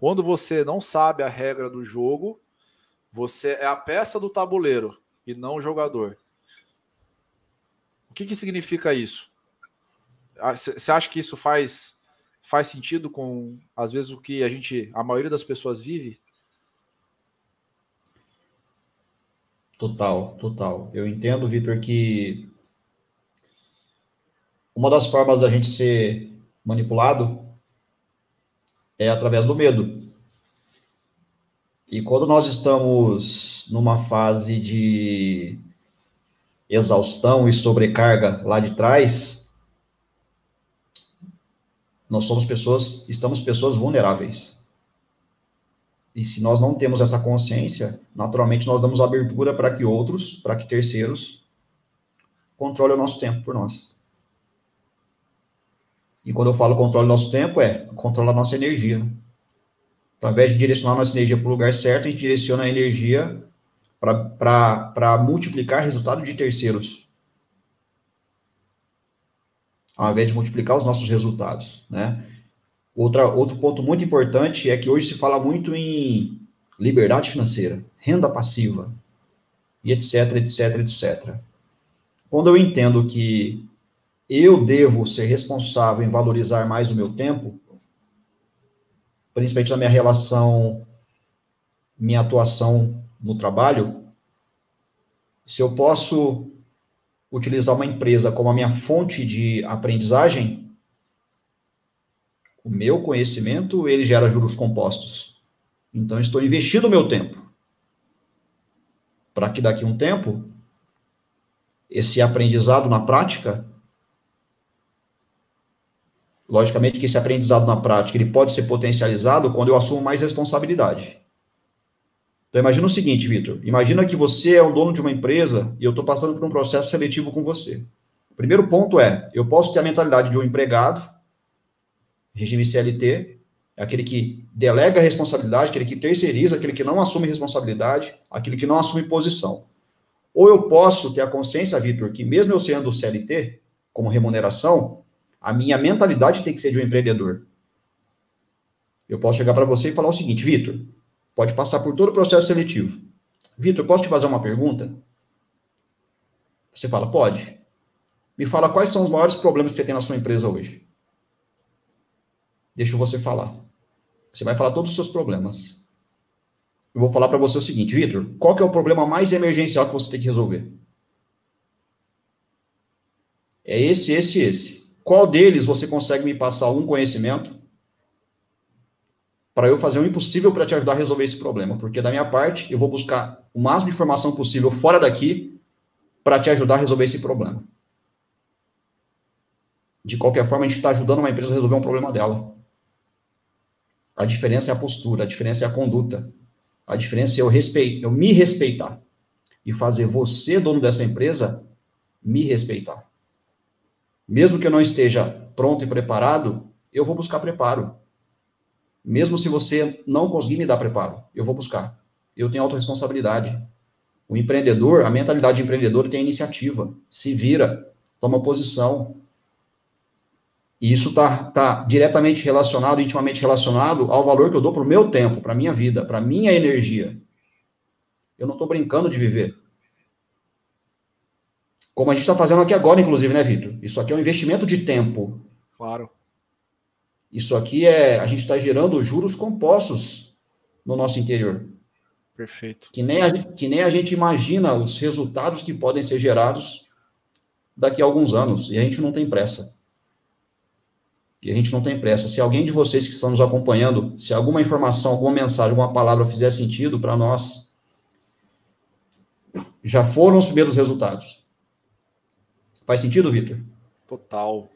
Quando você não sabe a regra do jogo, você é a peça do tabuleiro e não o jogador. O que, que significa isso? Você acha que isso faz, faz sentido com, às vezes, o que a gente, a maioria das pessoas vive? Total, total. Eu entendo, Vitor, que uma das formas da gente ser manipulado é através do medo. E quando nós estamos numa fase de exaustão e sobrecarga lá de trás, nós somos pessoas, estamos pessoas vulneráveis. E se nós não temos essa consciência, naturalmente nós damos abertura para que outros, para que terceiros, controlem o nosso tempo por nós. E quando eu falo controle o nosso tempo, é controlar a nossa energia. Então, ao invés de direcionar a nossa energia para o lugar certo, a gente direciona a energia para multiplicar resultado de terceiros. Ao invés de multiplicar os nossos resultados, né? Outra, outro ponto muito importante é que hoje se fala muito em liberdade financeira, renda passiva, e etc, etc, etc. Quando eu entendo que eu devo ser responsável em valorizar mais o meu tempo, principalmente na minha relação, minha atuação no trabalho, se eu posso utilizar uma empresa como a minha fonte de aprendizagem, o meu conhecimento, ele gera juros compostos. Então, estou investindo o meu tempo. Para que daqui a um tempo, esse aprendizado na prática, logicamente que esse aprendizado na prática, ele pode ser potencializado quando eu assumo mais responsabilidade. Então, imagina o seguinte, Vitor. Imagina que você é o dono de uma empresa e eu estou passando por um processo seletivo com você. O primeiro ponto é, eu posso ter a mentalidade de um empregado, regime CLT, é aquele que delega a responsabilidade, aquele que terceiriza, aquele que não assume responsabilidade, aquele que não assume posição. Ou eu posso ter a consciência, Vitor, que mesmo eu sendo CLT, como remuneração, a minha mentalidade tem que ser de um empreendedor. Eu posso chegar para você e falar o seguinte, Vitor, pode passar por todo o processo seletivo. Vitor, posso te fazer uma pergunta? Você fala, pode. Me fala quais são os maiores problemas que você tem na sua empresa hoje. Deixa você falar. Você vai falar todos os seus problemas. Eu vou falar para você o seguinte, Vitor, qual que é o problema mais emergencial que você tem que resolver? É esse, esse, esse. Qual deles você consegue me passar algum conhecimento para eu fazer o impossível para te ajudar a resolver esse problema? Porque da minha parte, eu vou buscar o máximo de informação possível fora daqui para te ajudar a resolver esse problema. De qualquer forma, a gente está ajudando uma empresa a resolver um problema dela. A diferença é a postura, a diferença é a conduta. A diferença é eu, respeito, eu me respeitar e fazer você, dono dessa empresa, me respeitar. Mesmo que eu não esteja pronto e preparado, eu vou buscar preparo. Mesmo se você não conseguir me dar preparo, eu vou buscar. Eu tenho autorresponsabilidade. O empreendedor, a mentalidade empreendedora tem iniciativa, se vira, toma posição. E isso está tá diretamente relacionado, intimamente relacionado ao valor que eu dou para o meu tempo, para a minha vida, para a minha energia. Eu não estou brincando de viver. Como a gente está fazendo aqui agora, inclusive, né, Vitor? Isso aqui é um investimento de tempo. Claro. Isso aqui é. A gente está gerando juros compostos no nosso interior. Perfeito. Que nem, a, que nem a gente imagina os resultados que podem ser gerados daqui a alguns anos. E a gente não tem pressa. E a gente não tem pressa. Se alguém de vocês que estão nos acompanhando, se alguma informação, alguma mensagem, alguma palavra fizer sentido para nós, já foram os primeiros resultados. Faz sentido, Vitor? Total.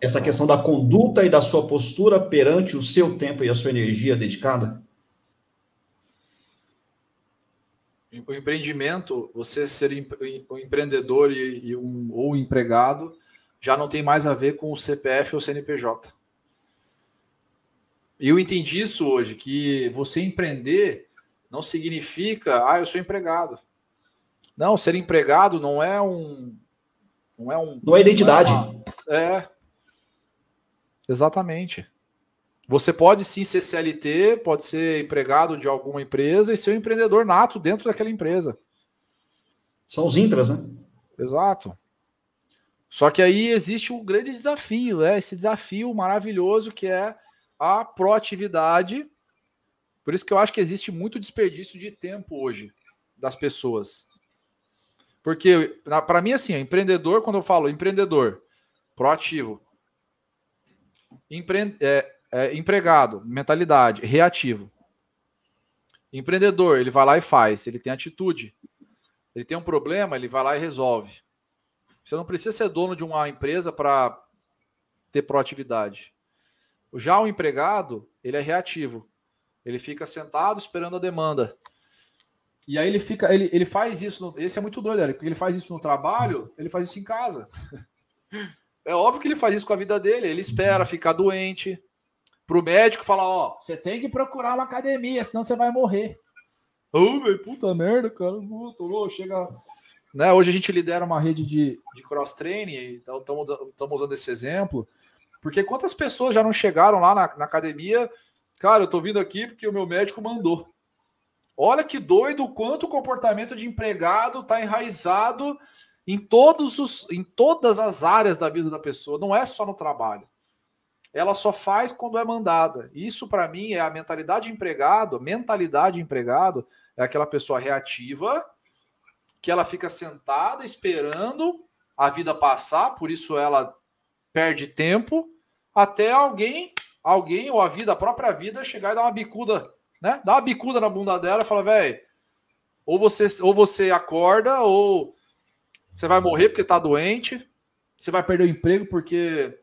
Essa questão da conduta e da sua postura perante o seu tempo e a sua energia dedicada? O empreendimento, você ser um empreendedor e, e um, ou empregado, já não tem mais a ver com o CPF ou CNPJ. E eu entendi isso hoje, que você empreender não significa, ah, eu sou empregado. Não, ser empregado não é um, não é um. Não é identidade. Não é, é. Exatamente. Você pode sim ser CLT, pode ser empregado de alguma empresa e ser um empreendedor nato dentro daquela empresa. São os intras, né? Exato. Só que aí existe um grande desafio, né? Esse desafio maravilhoso que é a proatividade. Por isso que eu acho que existe muito desperdício de tempo hoje das pessoas. Porque, para mim, assim, empreendedor, quando eu falo empreendedor, proativo. Empre é, é, empregado, mentalidade, reativo. Empreendedor, ele vai lá e faz, ele tem atitude. Ele tem um problema, ele vai lá e resolve. Você não precisa ser dono de uma empresa para ter proatividade. Já o empregado, ele é reativo. Ele fica sentado esperando a demanda. E aí ele fica, ele, ele faz isso. No, esse é muito doido, porque ele faz isso no trabalho, ele faz isso em casa. É óbvio que ele faz isso com a vida dele. Ele espera ficar doente. Pro médico falar, ó, você tem que procurar uma academia, senão você vai morrer. Ô, oh, velho, puta merda, cara. Tô chega. Né, hoje a gente lidera uma rede de, de cross-training, então estamos usando esse exemplo. Porque quantas pessoas já não chegaram lá na, na academia? Cara, eu tô vindo aqui porque o meu médico mandou. Olha que doido o quanto o comportamento de empregado está enraizado em, todos os, em todas as áreas da vida da pessoa, não é só no trabalho. Ela só faz quando é mandada. Isso, para mim, é a mentalidade de empregado. Mentalidade de empregado é aquela pessoa reativa, que ela fica sentada esperando a vida passar, por isso ela perde tempo, até alguém, alguém ou a vida, a própria vida, chegar e dar uma bicuda né? Dá uma bicuda na bunda dela e fala, velho, ou você, ou você acorda, ou você vai morrer porque tá doente, você vai perder o emprego porque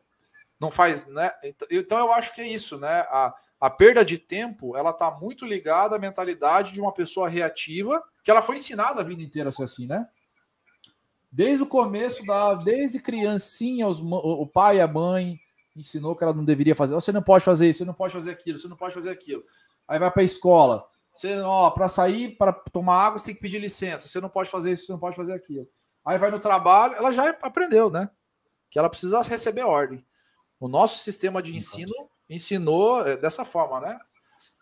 não faz, né? Então eu acho que é isso, né? A, a perda de tempo, ela tá muito ligada à mentalidade de uma pessoa reativa, que ela foi ensinada a vida inteira a ser assim, né? Desde o começo da, desde criancinha, os, o pai e a mãe ensinou que ela não deveria fazer. Você não pode fazer isso, você não pode fazer aquilo, você não pode fazer aquilo aí vai para a escola. Você, ó, para sair, para tomar água, você tem que pedir licença. Você não pode fazer isso, você não pode fazer aquilo. Aí vai no trabalho, ela já aprendeu, né? Que ela precisa receber ordem. O nosso sistema de ensino ensinou é, dessa forma, né?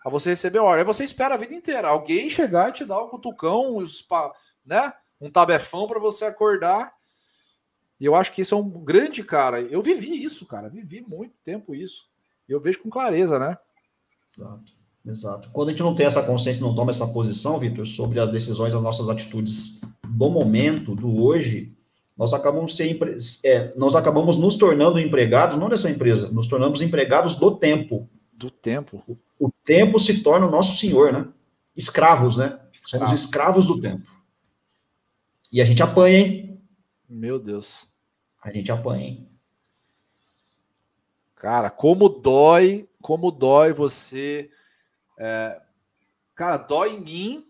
A você receber ordem. Aí você espera a vida inteira. Alguém chegar e te dar um cutucão, né? Um tabefão para você acordar. E eu acho que isso é um grande cara. Eu vivi isso, cara. Vivi muito tempo isso. E eu vejo com clareza, né? Exato. Exato. Quando a gente não tem essa consciência, não toma essa posição, Vitor, sobre as decisões, as nossas atitudes do momento, do hoje, nós acabamos, ser, é, nós acabamos nos tornando empregados, não dessa empresa, nos tornamos empregados do tempo. Do tempo. O, o tempo se torna o nosso senhor, né? Escravos, né? Somos escravos do tempo. E a gente apanha, hein? Meu Deus. A gente apanha, hein? Cara, como dói, como dói você. É, cara, dói em mim,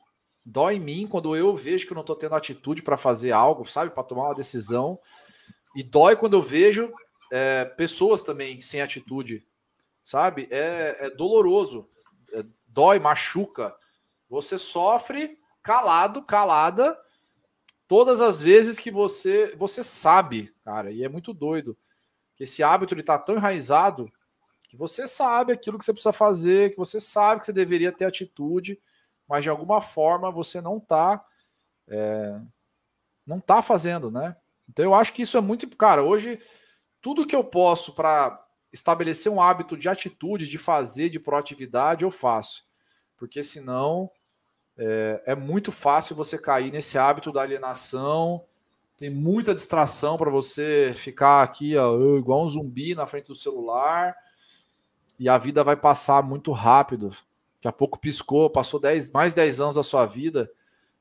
dói em mim quando eu vejo que eu não estou tendo atitude para fazer algo, sabe, para tomar uma decisão. E dói quando eu vejo é, pessoas também sem atitude, sabe? É, é doloroso, é, dói, machuca. Você sofre calado, calada, todas as vezes que você você sabe, cara, e é muito doido que esse hábito ele tá tão enraizado que você sabe aquilo que você precisa fazer, que você sabe que você deveria ter atitude, mas de alguma forma você não tá é, não tá fazendo, né? Então eu acho que isso é muito, cara, hoje tudo que eu posso para estabelecer um hábito de atitude, de fazer, de proatividade, eu faço. Porque senão é, é muito fácil você cair nesse hábito da alienação, tem muita distração para você ficar aqui ó, igual um zumbi na frente do celular e a vida vai passar muito rápido. Daqui a pouco piscou, passou 10, mais 10 anos da sua vida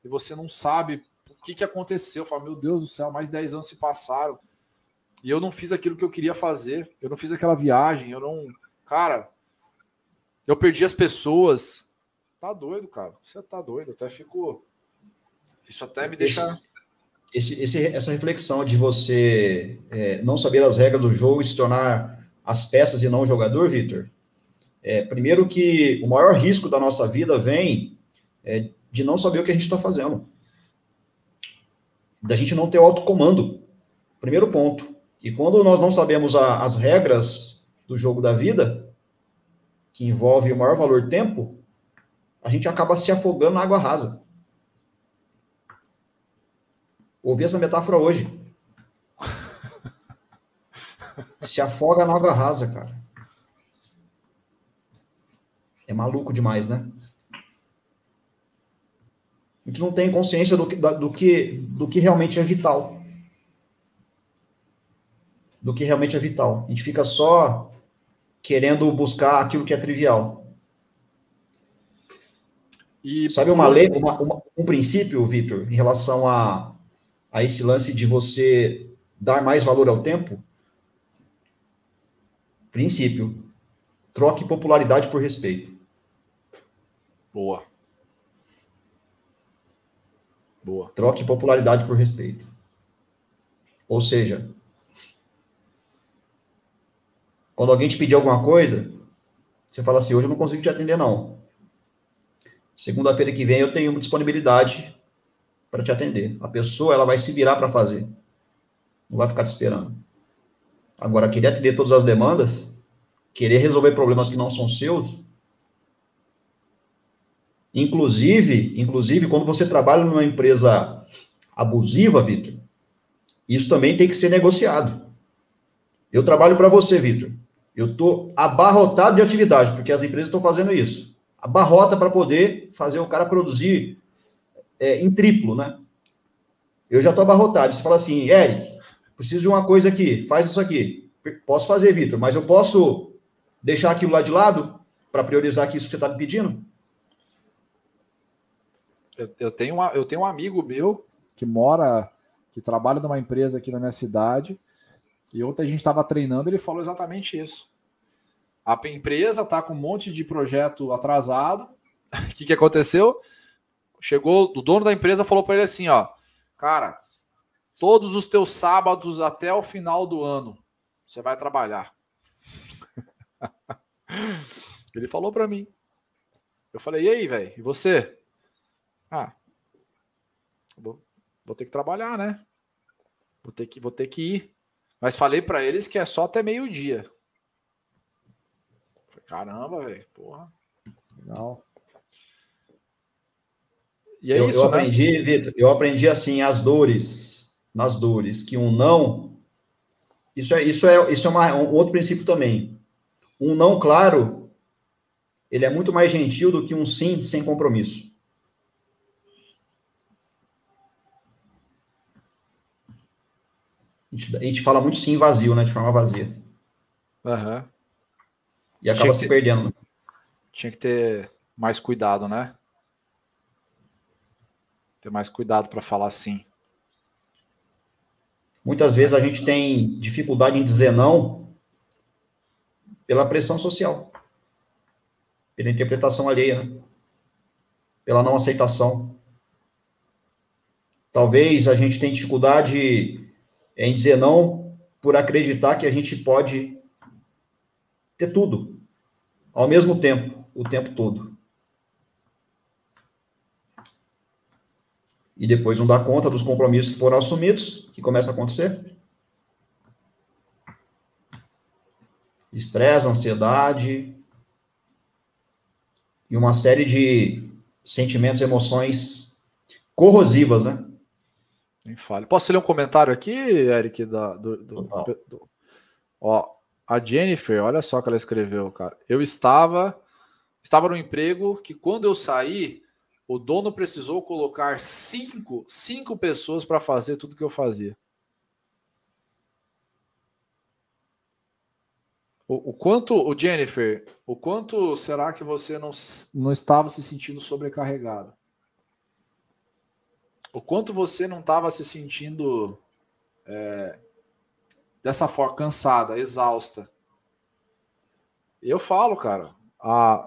e você não sabe o que, que aconteceu. Fala, meu Deus do céu, mais 10 anos se passaram e eu não fiz aquilo que eu queria fazer. Eu não fiz aquela viagem, eu não. Cara, eu perdi as pessoas. Tá doido, cara. Você tá doido. Até fico. Isso até me deixa esse, esse, essa reflexão de você é, não saber as regras do jogo e se tornar as peças e não o jogador, Vitor, é, primeiro que o maior risco da nossa vida vem é, de não saber o que a gente está fazendo. Da gente não ter o autocomando. Primeiro ponto. E quando nós não sabemos a, as regras do jogo da vida, que envolve o maior valor tempo, a gente acaba se afogando na água rasa. Ouvi essa metáfora hoje. Se afoga na água rasa, cara. É maluco demais, né? A gente não tem consciência do que, do que, do que realmente é vital. Do que realmente é vital. A gente fica só querendo buscar aquilo que é trivial. E sabe uma lei, uma, uma, um princípio, Vitor, em relação a a esse lance de você dar mais valor ao tempo? Princípio. Troque popularidade por respeito. Boa. Boa. Troque popularidade por respeito. Ou seja, quando alguém te pedir alguma coisa, você fala assim: hoje eu não consigo te atender, não. Segunda-feira que vem eu tenho disponibilidade para te atender. A pessoa ela vai se virar para fazer. Não vai ficar te esperando. Agora, querer atender todas as demandas, querer resolver problemas que não são seus, inclusive, inclusive quando você trabalha numa empresa abusiva, Vitor, isso também tem que ser negociado. Eu trabalho para você, Vitor. Eu estou abarrotado de atividade, porque as empresas estão fazendo isso. Abarrota para poder fazer o cara produzir é, em triplo, né? Eu já estou abarrotado. Você fala assim, Eric, preciso de uma coisa aqui, faz isso aqui. Posso fazer, Vitor, mas eu posso deixar aquilo lá de lado para priorizar aqui isso que você está me pedindo? Eu, eu, tenho uma, eu tenho um amigo meu que mora, que trabalha numa empresa aqui na minha cidade, e ontem a gente estava treinando, ele falou exatamente isso. A empresa está com um monte de projeto atrasado. O que, que aconteceu? chegou, o dono da empresa falou para ele assim, ó, cara, todos os teus sábados até o final do ano você vai trabalhar. ele falou para mim. Eu falei, e aí, velho? E você? Ah, vou, vou ter que trabalhar, né? Vou ter que, vou ter que ir. Mas falei para eles que é só até meio-dia. Caramba, velho. Porra. Legal. E é eu, isso, eu né? aprendi, Vitor, eu aprendi assim, as dores, nas dores, que um não, isso é, isso é, isso é uma, um outro princípio também. um não claro, ele é muito mais gentil do que um sim sem compromisso. A gente, a gente fala muito sim vazio, né? De forma vazia. Uhum. E acaba se ter, perdendo. Tinha que ter mais cuidado, né? Ter mais cuidado para falar sim. Muitas vezes a gente tem dificuldade em dizer não pela pressão social, pela interpretação alheia, né? pela não aceitação. Talvez a gente tenha dificuldade em dizer não por acreditar que a gente pode ter tudo ao mesmo tempo, o tempo todo. E depois não dá conta dos compromissos que foram assumidos, que começa a acontecer. Estresse, ansiedade e uma série de sentimentos, emoções corrosivas, né? Nem fale. Posso ler um comentário aqui, Eric, da, do, do, do, ó, a Jennifer, olha só o que ela escreveu, cara. Eu estava estava no emprego que quando eu saí, o dono precisou colocar cinco, cinco pessoas para fazer tudo que eu fazia. O, o, quanto, o Jennifer, o quanto será que você não, não estava se sentindo sobrecarregado? O quanto você não estava se sentindo é, dessa forma, cansada, exausta. Eu falo, cara, a,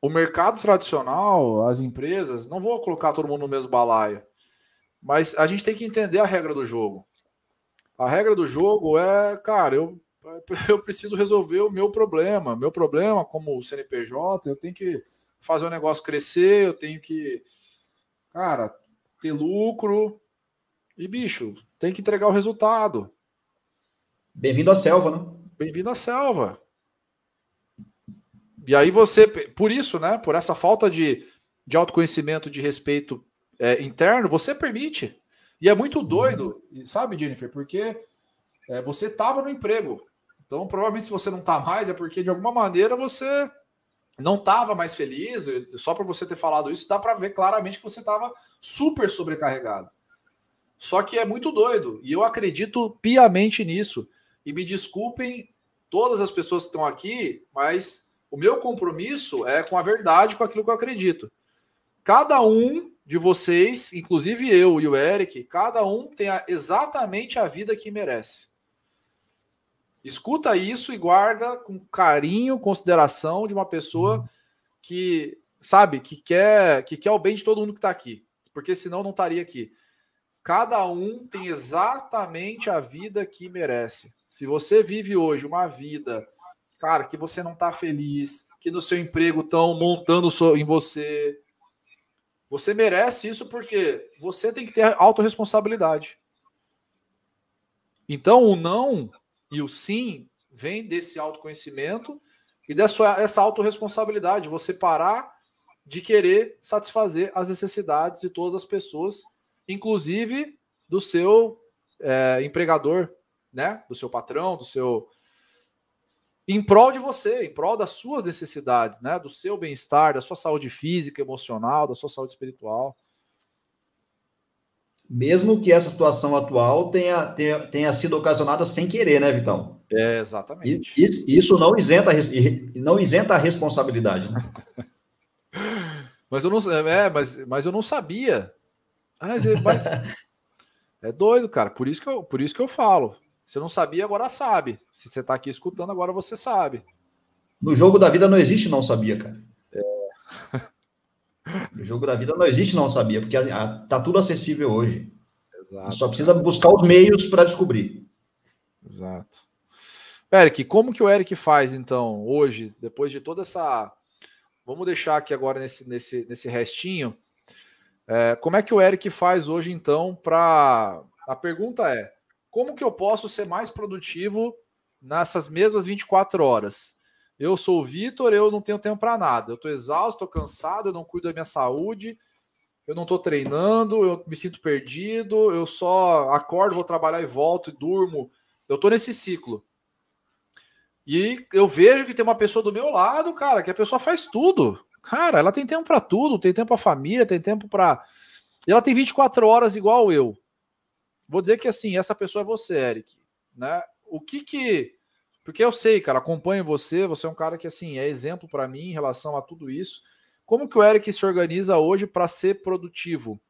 o mercado tradicional, as empresas, não vou colocar todo mundo no mesmo balaio, mas a gente tem que entender a regra do jogo. A regra do jogo é, cara, eu, eu preciso resolver o meu problema. Meu problema, como CNPJ, eu tenho que fazer o negócio crescer, eu tenho que, cara, ter lucro. E, bicho, tem que entregar o resultado. Bem-vindo à selva, né? Bem-vindo à selva. E aí você, por isso, né? Por essa falta de, de autoconhecimento, de respeito é, interno, você permite. E é muito doido, sabe, Jennifer? Porque é, você estava no emprego. Então, provavelmente, se você não está mais, é porque de alguma maneira você não estava mais feliz. Só para você ter falado isso, dá para ver claramente que você estava super sobrecarregado. Só que é muito doido. E eu acredito piamente nisso. E me desculpem todas as pessoas que estão aqui, mas o meu compromisso é com a verdade, com aquilo que eu acredito. Cada um de vocês, inclusive eu e o Eric, cada um tem exatamente a vida que merece. Escuta isso e guarda com carinho, consideração de uma pessoa uhum. que sabe que quer que quer o bem de todo mundo que está aqui, porque senão não estaria aqui. Cada um tem exatamente a vida que merece. Se você vive hoje uma vida, cara, que você não está feliz, que no seu emprego estão montando em você, você merece isso porque você tem que ter autorresponsabilidade. Então, o não e o sim vem desse autoconhecimento e dessa essa autorresponsabilidade. Você parar de querer satisfazer as necessidades de todas as pessoas, inclusive do seu é, empregador, né? Do seu patrão, do seu. Em prol de você, em prol das suas necessidades, né? Do seu bem-estar, da sua saúde física, emocional, da sua saúde espiritual. Mesmo que essa situação atual tenha, tenha, tenha sido ocasionada sem querer, né, Vitão? É, exatamente. Isso, isso não, isenta, não isenta a responsabilidade. Né? mas, eu não, é, mas, mas eu não sabia. Mas, mas é doido, cara. Por isso, que eu, por isso que eu falo. Você não sabia, agora sabe. Se você está aqui escutando, agora você sabe. No jogo da vida não existe não sabia, cara. É. No jogo da vida não existe não sabia, porque está tudo acessível hoje. Exato. Só precisa buscar os meios para descobrir. Exato. Eric, como que o Eric faz então hoje, depois de toda essa. Vamos deixar aqui agora nesse, nesse, nesse restinho. É, como é que o Eric faz hoje então para. A pergunta é: como que eu posso ser mais produtivo nessas mesmas 24 horas? Eu sou o Vitor, eu não tenho tempo para nada. Eu estou exausto, estou cansado, eu não cuido da minha saúde, eu não estou treinando, eu me sinto perdido, eu só acordo, vou trabalhar e volto e durmo. Eu estou nesse ciclo. E eu vejo que tem uma pessoa do meu lado, cara, que a pessoa faz tudo. Cara, ela tem tempo para tudo, tem tempo para família, tem tempo para. Ela tem 24 horas igual eu. Vou dizer que assim, essa pessoa é você, Eric, né? O que que porque eu sei, cara, acompanho você, você é um cara que assim é exemplo para mim em relação a tudo isso. Como que o Eric se organiza hoje para ser produtivo?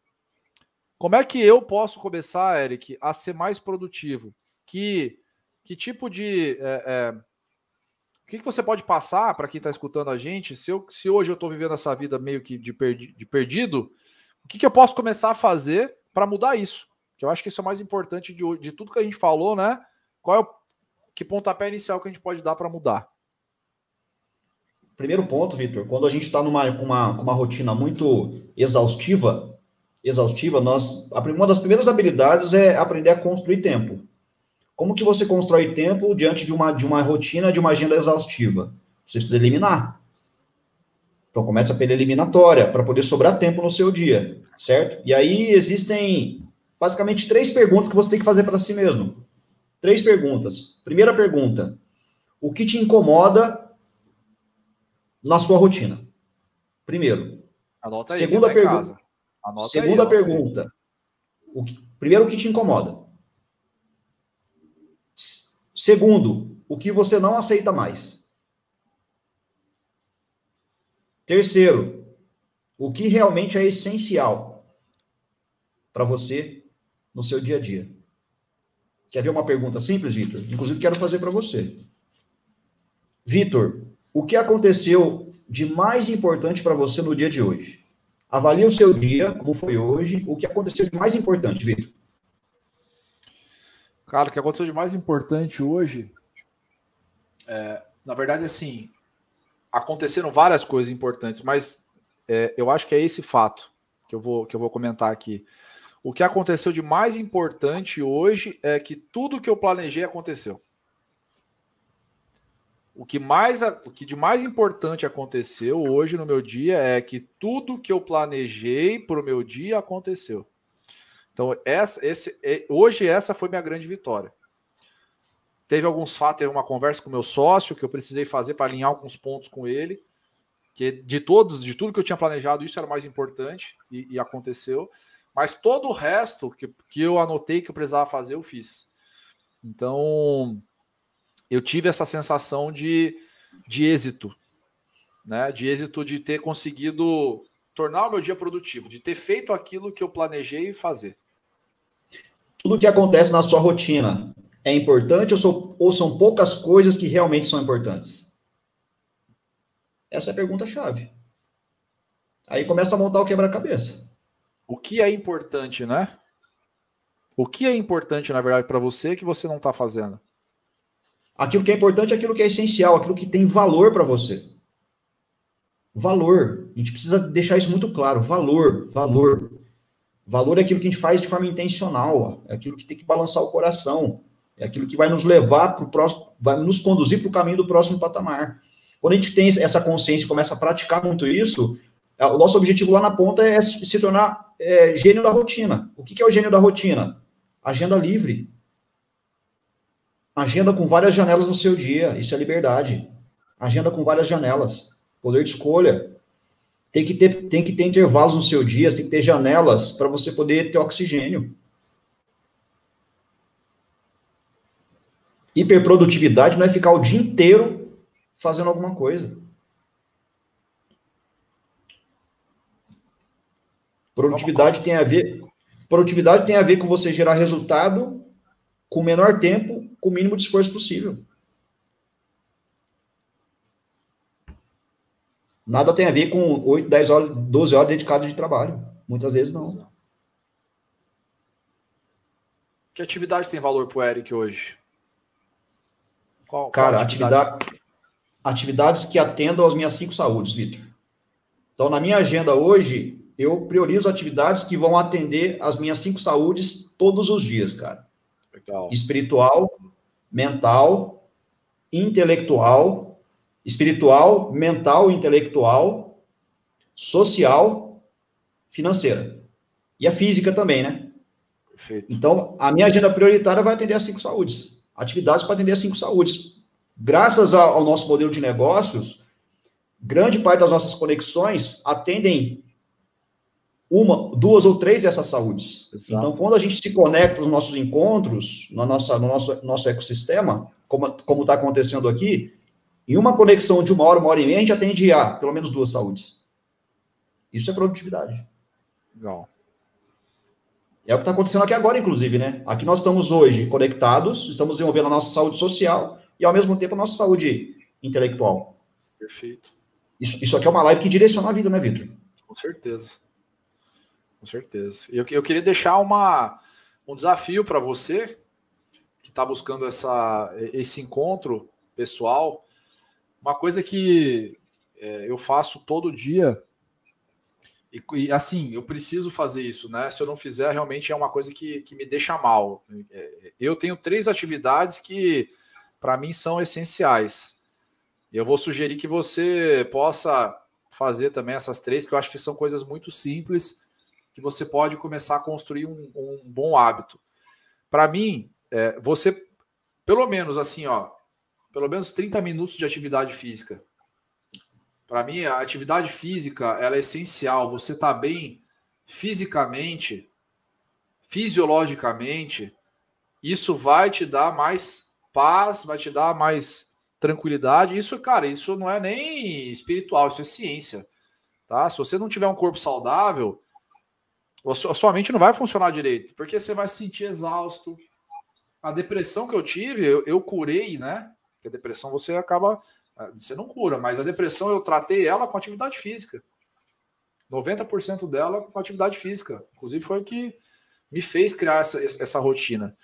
Como é que eu posso começar, Eric, a ser mais produtivo? Que que tipo de é, é, o que, que você pode passar para quem está escutando a gente? Se, eu, se hoje eu estou vivendo essa vida meio que de, perdi, de perdido, o que, que eu posso começar a fazer para mudar isso? Que eu acho que isso é o mais importante de, de tudo que a gente falou, né? Qual é o que pontapé inicial que a gente pode dar para mudar? Primeiro ponto, Vitor, quando a gente está numa uma, uma rotina muito exaustiva, exaustiva, nós uma das primeiras habilidades é aprender a construir tempo. Como que você constrói tempo diante de uma, de uma rotina, de uma agenda exaustiva? Você precisa eliminar. Então começa pela eliminatória, para poder sobrar tempo no seu dia, certo? E aí existem basicamente três perguntas que você tem que fazer para si mesmo. Três perguntas. Primeira pergunta: o que te incomoda na sua rotina? Primeiro. Anota aí. Segunda pergunta. Segunda aí, pergunta. O que, primeiro, o que te incomoda? Segundo, o que você não aceita mais? Terceiro, o que realmente é essencial para você no seu dia a dia? Quer ver uma pergunta simples, Vitor? Inclusive, quero fazer para você. Vitor, o que aconteceu de mais importante para você no dia de hoje? Avalie o seu dia, como foi hoje, o que aconteceu de mais importante, Vitor. Cara, o que aconteceu de mais importante hoje, é, na verdade, assim, aconteceram várias coisas importantes, mas é, eu acho que é esse fato que eu vou, que eu vou comentar aqui. O que aconteceu de mais importante hoje é que tudo que eu planejei aconteceu. O que mais o que de mais importante aconteceu hoje no meu dia é que tudo que eu planejei para o meu dia aconteceu. Então, essa, esse, é, hoje essa foi minha grande vitória. Teve alguns fatos, teve uma conversa com meu sócio que eu precisei fazer para alinhar alguns pontos com ele. Que de todos, de tudo que eu tinha planejado, isso era mais importante e, e aconteceu. Mas todo o resto que, que eu anotei que eu precisava fazer, eu fiz. Então, eu tive essa sensação de, de êxito, né? De êxito de ter conseguido tornar o meu dia produtivo, de ter feito aquilo que eu planejei fazer. Tudo que acontece na sua rotina é importante ou, são, ou são poucas coisas que realmente são importantes? Essa é a pergunta-chave. Aí começa a montar o quebra-cabeça. O que é importante, né? O que é importante, na verdade, para você que você não está fazendo? Aquilo que é importante é aquilo que é essencial, aquilo que tem valor para você. Valor. A gente precisa deixar isso muito claro. Valor, valor. Valor é aquilo que a gente faz de forma intencional, é aquilo que tem que balançar o coração, é aquilo que vai nos levar para o próximo, vai nos conduzir para o caminho do próximo patamar. Quando a gente tem essa consciência e começa a praticar muito isso, o nosso objetivo lá na ponta é se tornar é, gênio da rotina. O que é o gênio da rotina? Agenda livre. Agenda com várias janelas no seu dia. Isso é liberdade. Agenda com várias janelas. Poder de escolha. Tem que ter, tem que ter intervalos no seu dia, tem que ter janelas para você poder ter oxigênio. Hiperprodutividade não é ficar o dia inteiro fazendo alguma coisa. Produtividade tem a ver, produtividade tem a ver com você gerar resultado com o menor tempo, com o mínimo de esforço possível. Nada tem a ver com 8, 10 horas, 12 horas dedicadas de trabalho. Muitas vezes não. Que atividade tem valor para o Eric hoje? Qual, Cara, qual atividade? atividade? atividades que atendam às minhas cinco saúdes, Vitor. Então, na minha agenda hoje, eu priorizo atividades que vão atender as minhas cinco saúdes todos os dias, cara. Legal. Espiritual, mental, intelectual, espiritual, mental, intelectual, social, financeira. E a física também, né? Perfeito. Então, a minha agenda prioritária vai atender as cinco saúdes. Atividades para atender as cinco saúdes. Graças ao nosso modelo de negócios, grande parte das nossas conexões atendem uma, duas ou três dessas saúdes. Exato. Então, quando a gente se conecta nos nossos encontros, na nossa, no nosso, nosso ecossistema, como está acontecendo aqui, em uma conexão de uma hora, uma hora e meia, a gente atende a pelo menos duas saúdes. Isso é produtividade. Legal. É o que está acontecendo aqui agora, inclusive, né? Aqui nós estamos hoje conectados, estamos desenvolvendo a nossa saúde social e, ao mesmo tempo, a nossa saúde intelectual. Perfeito. Isso, isso aqui é uma live que direciona a vida, né, Vitor? Com certeza. Com certeza. Eu, eu queria deixar uma, um desafio para você que está buscando essa, esse encontro pessoal. Uma coisa que é, eu faço todo dia e, e, assim, eu preciso fazer isso, né? Se eu não fizer, realmente é uma coisa que, que me deixa mal. É, eu tenho três atividades que, para mim, são essenciais. Eu vou sugerir que você possa fazer também essas três, que eu acho que são coisas muito simples que você pode começar a construir um, um bom hábito. Para mim, é, você, pelo menos assim, ó, pelo menos 30 minutos de atividade física. Para mim, a atividade física ela é essencial. Você está bem fisicamente, fisiologicamente, isso vai te dar mais paz, vai te dar mais tranquilidade. Isso, cara, isso não é nem espiritual, isso é ciência. Tá? Se você não tiver um corpo saudável, a sua mente não vai funcionar direito, porque você vai se sentir exausto. A depressão que eu tive, eu, eu curei, né? Porque a depressão você acaba. Ah, você não cura, mas a depressão eu tratei ela com atividade física. 90% dela com atividade física. Inclusive foi o que me fez criar essa, essa rotina.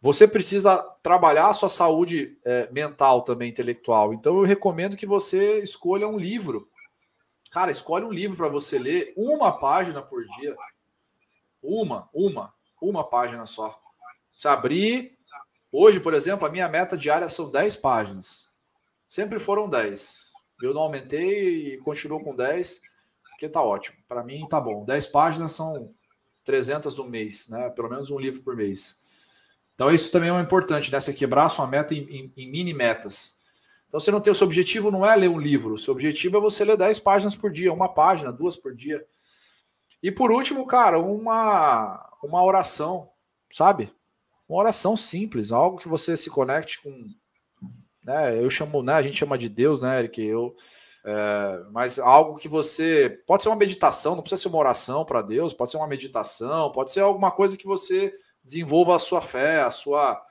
Você precisa trabalhar a sua saúde é, mental também, intelectual. Então eu recomendo que você escolha um livro. Cara, escolhe um livro para você ler uma página por dia. Uma, uma, uma página só. Se abrir. Hoje, por exemplo, a minha meta diária são 10 páginas. Sempre foram 10. Eu não aumentei e continuo com 10, porque tá ótimo. Para mim tá bom. 10 páginas são 300 no mês, né? Pelo menos um livro por mês. Então, isso também é importante, né? Você quebrar sua meta em, em, em mini metas. Então, você não tem o seu objetivo, não é ler um livro. O seu objetivo é você ler 10 páginas por dia, uma página, duas por dia. E por último, cara, uma, uma oração, sabe? Uma oração simples, algo que você se conecte com. Né, eu chamo, né? A gente chama de Deus, né, Eric? Eu, é, mas algo que você. Pode ser uma meditação, não precisa ser uma oração para Deus, pode ser uma meditação, pode ser alguma coisa que você desenvolva a sua fé, a sua.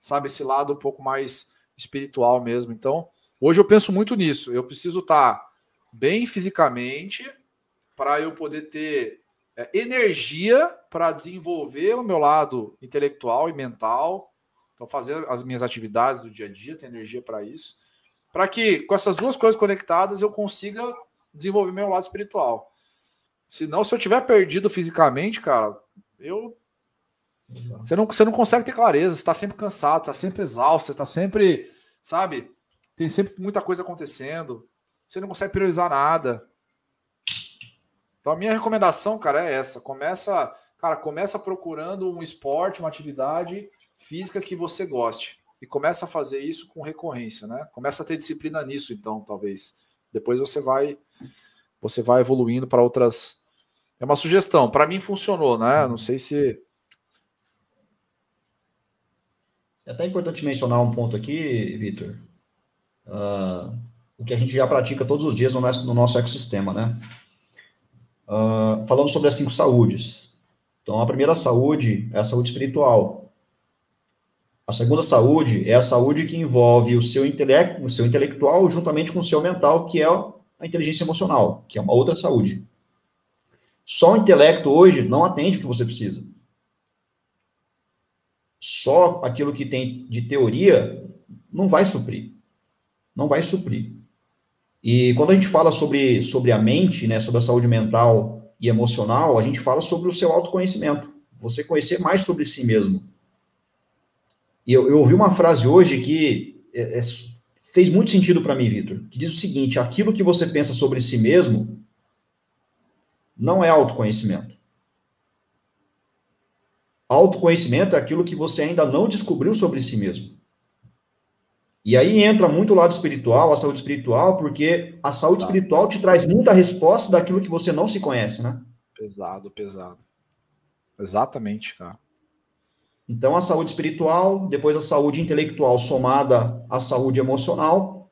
Sabe, esse lado um pouco mais espiritual mesmo. Então, hoje eu penso muito nisso. Eu preciso estar bem fisicamente, para eu poder ter é, energia para desenvolver o meu lado intelectual e mental. Então, fazer as minhas atividades do dia a dia, ter energia para isso. Para que, com essas duas coisas conectadas, eu consiga desenvolver meu lado espiritual. Senão, se eu tiver perdido fisicamente, cara, eu. Você não, você não consegue ter clareza, você está sempre cansado, está sempre exausto, você está sempre, sabe? Tem sempre muita coisa acontecendo, você não consegue priorizar nada. Então a minha recomendação, cara, é essa. Começa, cara, começa procurando um esporte, uma atividade física que você goste e começa a fazer isso com recorrência, né? Começa a ter disciplina nisso, então, talvez. Depois você vai você vai evoluindo para outras. É uma sugestão. Para mim funcionou, né? Não sei se É até importante mencionar um ponto aqui, Vitor. Uh, o que a gente já pratica todos os dias no nosso, no nosso ecossistema, né? Uh, falando sobre as cinco saúdes. Então, a primeira saúde é a saúde espiritual. A segunda saúde é a saúde que envolve o seu intelecto, o seu intelectual juntamente com o seu mental, que é a inteligência emocional, que é uma outra saúde. Só o intelecto hoje não atende o que você precisa. Só aquilo que tem de teoria não vai suprir. Não vai suprir. E quando a gente fala sobre, sobre a mente, né, sobre a saúde mental e emocional, a gente fala sobre o seu autoconhecimento. Você conhecer mais sobre si mesmo. E eu, eu ouvi uma frase hoje que é, é, fez muito sentido para mim, Vitor, que diz o seguinte: aquilo que você pensa sobre si mesmo não é autoconhecimento. Autoconhecimento é aquilo que você ainda não descobriu sobre si mesmo. E aí entra muito o lado espiritual, a saúde espiritual, porque a saúde espiritual te traz muita resposta daquilo que você não se conhece, né? Pesado, pesado. Exatamente, cara. Então, a saúde espiritual, depois a saúde intelectual somada à saúde emocional,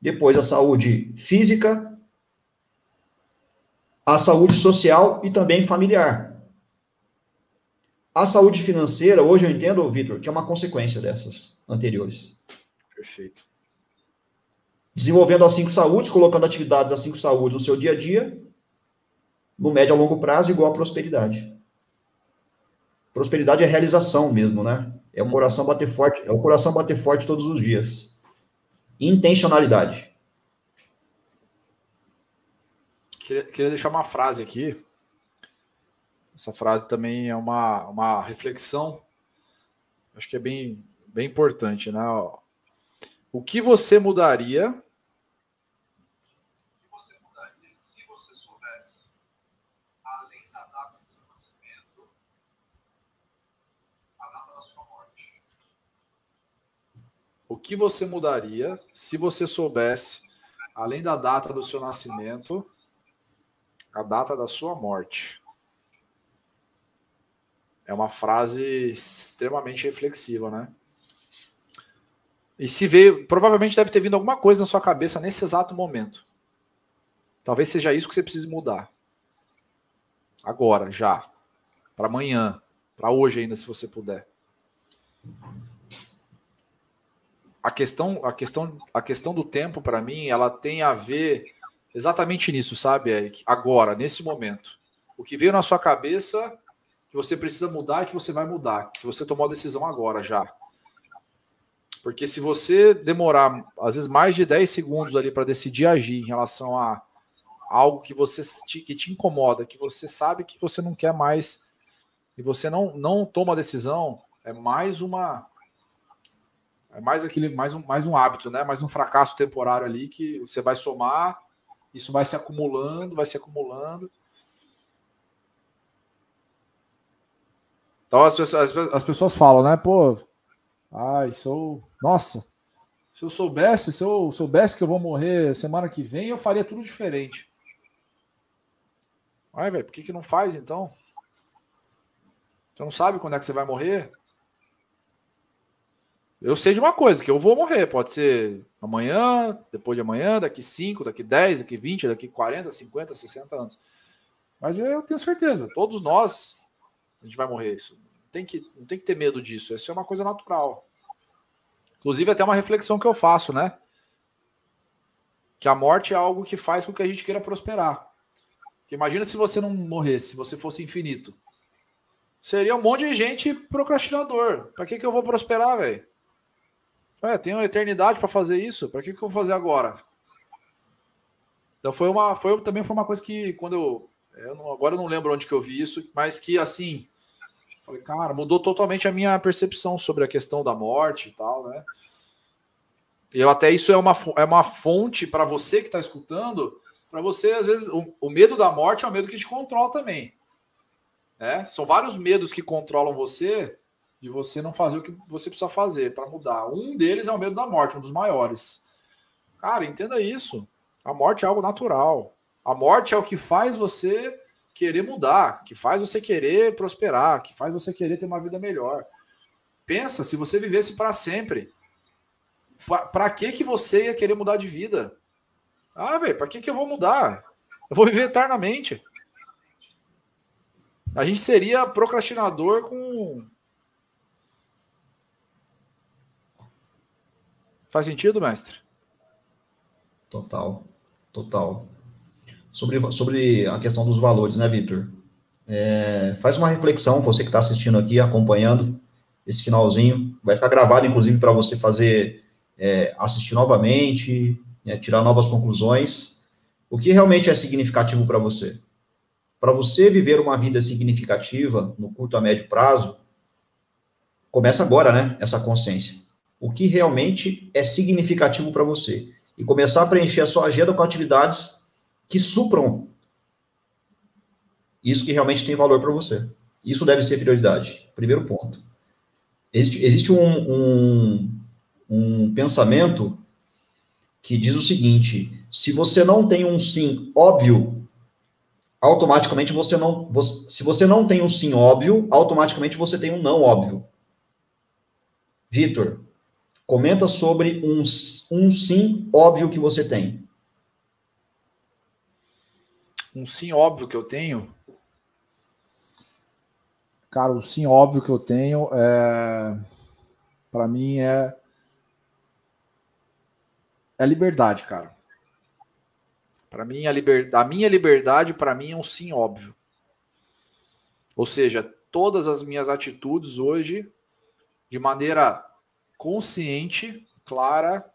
depois a saúde física, a saúde social e também familiar. A saúde financeira, hoje eu entendo, Vitor, que é uma consequência dessas anteriores. Perfeito. Desenvolvendo as cinco saúdes, colocando atividades das cinco saúdes no seu dia a dia, no médio a longo prazo, igual a prosperidade. Prosperidade é realização mesmo, né? É o coração bater forte, é o coração bater forte todos os dias. Intencionalidade. Queria, queria deixar uma frase aqui. Essa frase também é uma, uma reflexão. Acho que é bem, bem importante, né? O que você mudaria O que você mudaria se você soubesse, além da data do seu nascimento, a data da sua morte? É uma frase extremamente reflexiva, né? E se veio, provavelmente deve ter vindo alguma coisa na sua cabeça nesse exato momento. Talvez seja isso que você precise mudar. Agora, já. Para amanhã. Para hoje ainda, se você puder. A questão, a questão, a questão do tempo, para mim, ela tem a ver exatamente nisso, sabe, Eric? Agora, nesse momento. O que veio na sua cabeça que você precisa mudar e que você vai mudar. Que você tomou a decisão agora já. Porque se você demorar, às vezes, mais de 10 segundos ali para decidir agir em relação a algo que você te, que te incomoda, que você sabe que você não quer mais e você não, não toma a decisão, é mais uma é mais aquele mais um, mais um hábito, né? Mais um fracasso temporário ali que você vai somar, isso vai se acumulando, vai se acumulando. Então as pessoas, as pessoas falam, né? Pô, Ai, sou. Nossa, se eu soubesse, se eu soubesse que eu vou morrer semana que vem, eu faria tudo diferente. Ai, velho, por que, que não faz então? Você não sabe quando é que você vai morrer? Eu sei de uma coisa, que eu vou morrer. Pode ser amanhã, depois de amanhã, daqui 5, daqui 10, daqui 20, daqui 40, 50, 60 anos. Mas eu tenho certeza, todos nós, a gente vai morrer. Isso tem que, não tem que ter medo disso. Isso é uma coisa natural. Inclusive, até uma reflexão que eu faço, né? Que a morte é algo que faz com que a gente queira prosperar. Porque imagina se você não morresse, se você fosse infinito. Seria um monte de gente procrastinador. Para que, que eu vou prosperar, velho? É, tenho uma eternidade para fazer isso. Para que, que eu vou fazer agora? Então foi uma, foi também foi uma coisa que quando eu, eu não, agora eu não lembro onde que eu vi isso, mas que assim Falei, cara, mudou totalmente a minha percepção sobre a questão da morte e tal, né? Eu até isso é uma, é uma fonte para você que está escutando, para você, às vezes, o, o, medo da morte é o medo que te controla também. Né? São vários medos que controlam você de você não fazer o que você precisa fazer para mudar. Um deles é o medo da morte, um dos maiores. Cara, entenda isso. A morte é algo natural. A morte é o que faz você querer mudar, que faz você querer prosperar, que faz você querer ter uma vida melhor. Pensa, se você vivesse para sempre, para que que você ia querer mudar de vida? Ah, velho, para que que eu vou mudar? Eu vou viver eternamente. A gente seria procrastinador com Faz sentido, mestre? Total, total sobre, sobre a questão dos valores, né, Vitor? É, faz uma reflexão, você que está assistindo aqui, acompanhando esse finalzinho, vai ficar gravado, inclusive, para você fazer, é, assistir novamente, né, tirar novas conclusões. O que realmente é significativo para você? Para você viver uma vida significativa no curto a médio prazo, começa agora, né, essa consciência. O que realmente é significativo para você? E começar a preencher a sua agenda com atividades que supram isso que realmente tem valor para você. Isso deve ser prioridade. Primeiro ponto. Existe, existe um, um, um pensamento que diz o seguinte: se você não tem um sim óbvio, automaticamente você não. Você, se você não tem um sim óbvio, automaticamente você tem um não óbvio. Vitor, comenta sobre um, um sim óbvio que você tem. Um sim óbvio que eu tenho. Cara, o sim óbvio que eu tenho é. Para mim é é liberdade, cara. Para mim, a, liber... a minha liberdade, para mim, é um sim óbvio. Ou seja, todas as minhas atitudes hoje, de maneira consciente, clara,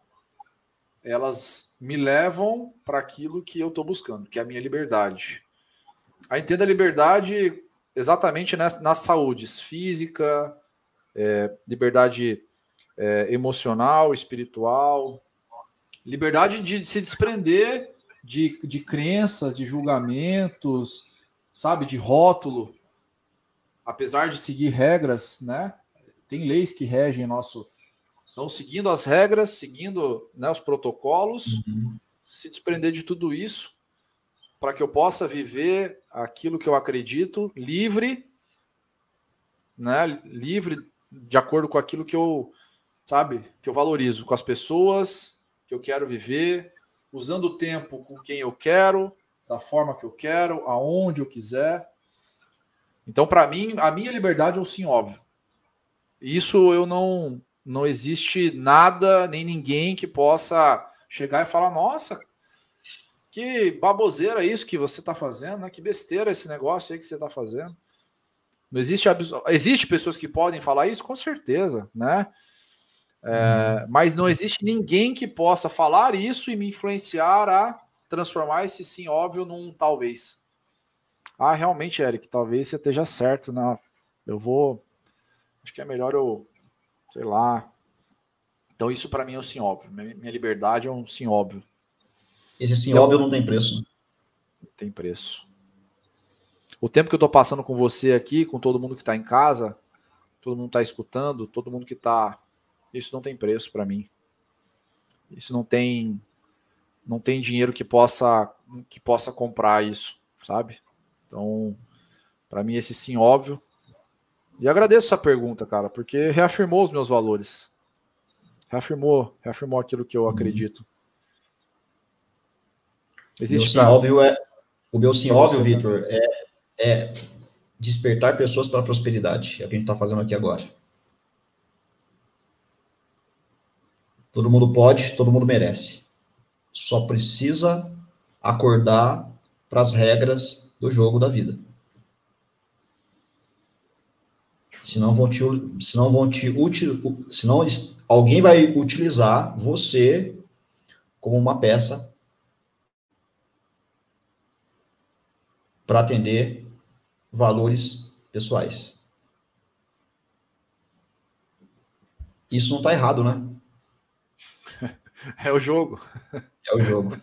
elas me levam para aquilo que eu estou buscando, que é a minha liberdade. A entenda a liberdade exatamente nas, saúdes física, é, liberdade é, emocional, espiritual, Liberdade de se desprender de, de crenças, de julgamentos, sabe, de rótulo. Apesar de seguir regras, né? Tem leis que regem nosso. Então, seguindo as regras, seguindo né, os protocolos, uhum. se desprender de tudo isso, para que eu possa viver aquilo que eu acredito, livre, né? Livre de acordo com aquilo que eu, sabe, que eu valorizo, com as pessoas, que eu quero viver, usando o tempo com quem eu quero, da forma que eu quero, aonde eu quiser. Então, para mim, a minha liberdade é o sim óbvio. Isso eu não não existe nada nem ninguém que possa chegar e falar: "Nossa, que baboseira isso que você está fazendo, né? Que besteira esse negócio aí que você está fazendo". Não existe existe pessoas que podem falar isso, com certeza, né? É, mas não existe ninguém que possa falar isso e me influenciar a transformar esse sim óbvio num talvez. Ah, realmente, Eric, talvez você esteja certo. Não, né? eu vou. Acho que é melhor eu. Sei lá. Então, isso para mim é um sim óbvio. Minha liberdade é um sim óbvio. Esse sim então, óbvio não tem preço. Não tem preço. O tempo que eu estou passando com você aqui, com todo mundo que está em casa, todo mundo está escutando, todo mundo que está isso não tem preço para mim. Isso não tem não tem dinheiro que possa que possa comprar isso, sabe? Então, para mim esse sim óbvio. E agradeço essa pergunta, cara, porque reafirmou os meus valores. Reafirmou, reafirmou aquilo que eu uhum. acredito. Existe meu sim óbvio é o meu sim óbvio, Vitor, é, é despertar pessoas para a prosperidade. É o que a gente está fazendo aqui agora. Todo mundo pode, todo mundo merece. Só precisa acordar para as regras do jogo da vida. Senão vão te, senão vão te util, senão alguém vai utilizar você como uma peça para atender valores pessoais. Isso não está errado, né? É o jogo. É o jogo.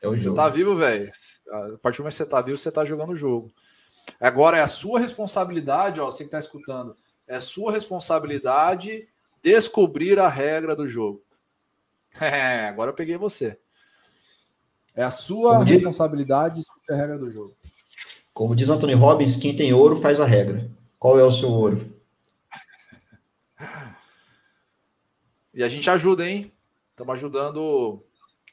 É o você jogo. tá vivo, velho. A partir do momento que você tá vivo, você tá jogando o jogo. Agora é a sua responsabilidade, ó, você que tá escutando, é a sua responsabilidade descobrir a regra do jogo. É, agora eu peguei você. É a sua Como responsabilidade diz... descobrir a regra do jogo. Como diz Anthony Robbins, quem tem ouro faz a regra. Qual é o seu ouro? E a gente ajuda, hein? Estamos ajudando,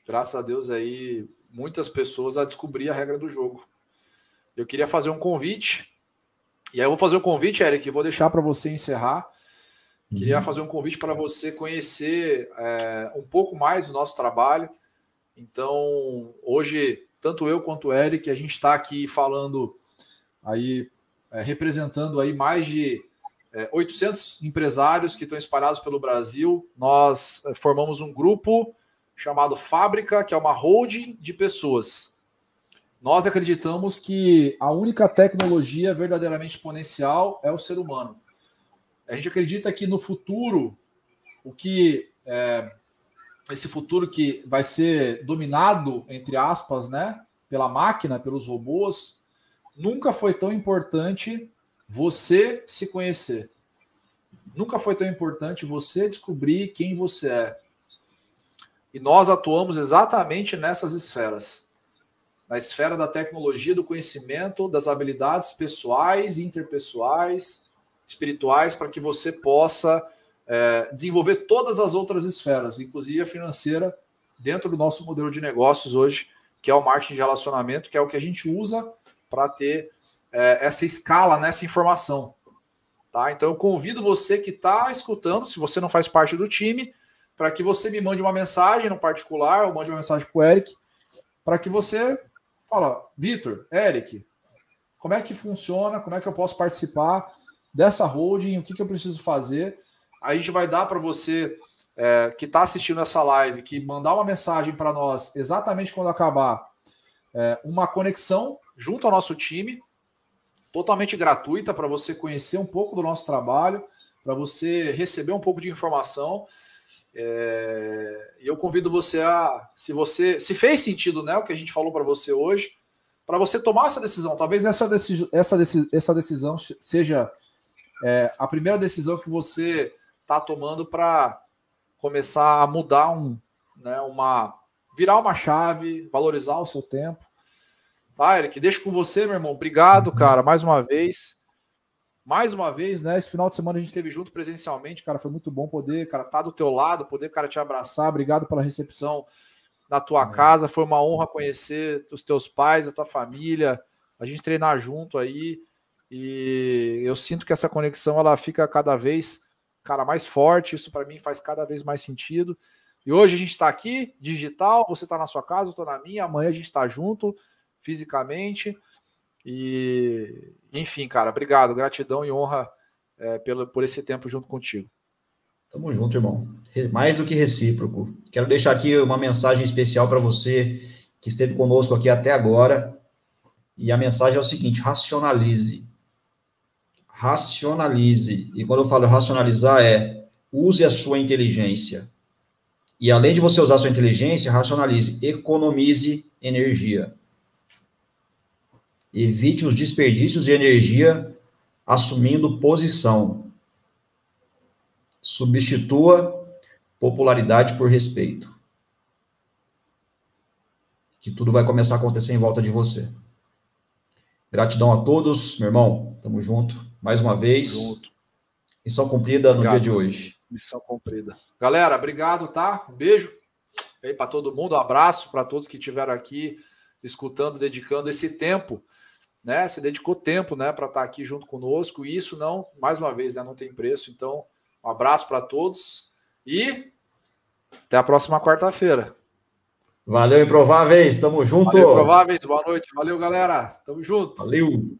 graças a Deus, aí, muitas pessoas a descobrir a regra do jogo. Eu queria fazer um convite. E aí eu vou fazer um convite, Eric, vou deixar para você encerrar. Queria uhum. fazer um convite para você conhecer é, um pouco mais do nosso trabalho. Então, hoje, tanto eu quanto o Eric, a gente está aqui falando aí, é, representando aí mais de é, 800 empresários que estão espalhados pelo Brasil. Nós formamos um grupo chamado Fábrica, que é uma holding de pessoas. Nós acreditamos que a única tecnologia verdadeiramente exponencial é o ser humano. A gente acredita que no futuro, o que é, esse futuro que vai ser dominado, entre aspas, né, pela máquina, pelos robôs, nunca foi tão importante você se conhecer. Nunca foi tão importante você descobrir quem você é. E nós atuamos exatamente nessas esferas. Na esfera da tecnologia, do conhecimento, das habilidades pessoais, interpessoais, espirituais, para que você possa é, desenvolver todas as outras esferas, inclusive a financeira, dentro do nosso modelo de negócios hoje, que é o marketing de relacionamento, que é o que a gente usa para ter é, essa escala nessa informação. Tá? Então eu convido você que está escutando, se você não faz parte do time, para que você me mande uma mensagem no particular, ou mande uma mensagem para o Eric, para que você fala, Vitor, Eric, como é que funciona, como é que eu posso participar dessa holding, o que, que eu preciso fazer. A gente vai dar para você é, que está assistindo essa live, que mandar uma mensagem para nós exatamente quando acabar, é, uma conexão junto ao nosso time, totalmente gratuita para você conhecer um pouco do nosso trabalho, para você receber um pouco de informação. É, e eu convido você a, se você, se fez sentido, né, o que a gente falou para você hoje, para você tomar essa decisão. Talvez essa, decisão, essa, essa decisão seja é, a primeira decisão que você está tomando para começar a mudar um, né, uma, virar uma chave, valorizar o seu tempo. Tá, Eric, deixo com você, meu irmão. Obrigado, uhum. cara, mais uma vez. Mais uma vez, né? Esse final de semana a gente esteve junto presencialmente, cara. Foi muito bom poder, cara, estar tá do teu lado, poder, cara, te abraçar. Obrigado pela recepção na tua uhum. casa. Foi uma honra conhecer os teus pais, a tua família, a gente treinar junto aí. E eu sinto que essa conexão ela fica cada vez, cara, mais forte. Isso para mim faz cada vez mais sentido. E hoje a gente está aqui, digital, você está na sua casa, eu estou na minha, amanhã a gente está junto fisicamente. E, enfim, cara, obrigado, gratidão e honra é, pelo, por esse tempo junto contigo. Tamo junto, irmão. Mais do que recíproco. Quero deixar aqui uma mensagem especial para você que esteve conosco aqui até agora. E a mensagem é o seguinte: racionalize. Racionalize. E quando eu falo racionalizar, é use a sua inteligência. E além de você usar a sua inteligência, racionalize, economize energia. Evite os desperdícios de energia assumindo posição. Substitua popularidade por respeito. Que tudo vai começar a acontecer em volta de você. Gratidão a todos, meu irmão. Tamo junto. Mais uma vez. Junto. Missão cumprida no dia de hoje. Missão cumprida. Galera, obrigado, tá? Um beijo aí para todo mundo. Um abraço para todos que estiveram aqui escutando, dedicando esse tempo né? Você dedicou tempo, né, para estar tá aqui junto conosco. E isso não, mais uma vez, né, não tem preço. Então, um abraço para todos e até a próxima quarta-feira. Valeu, Improváveis. Tamo junto. Valeu, Improváveis. Boa noite. Valeu, galera. Tamo junto. Valeu.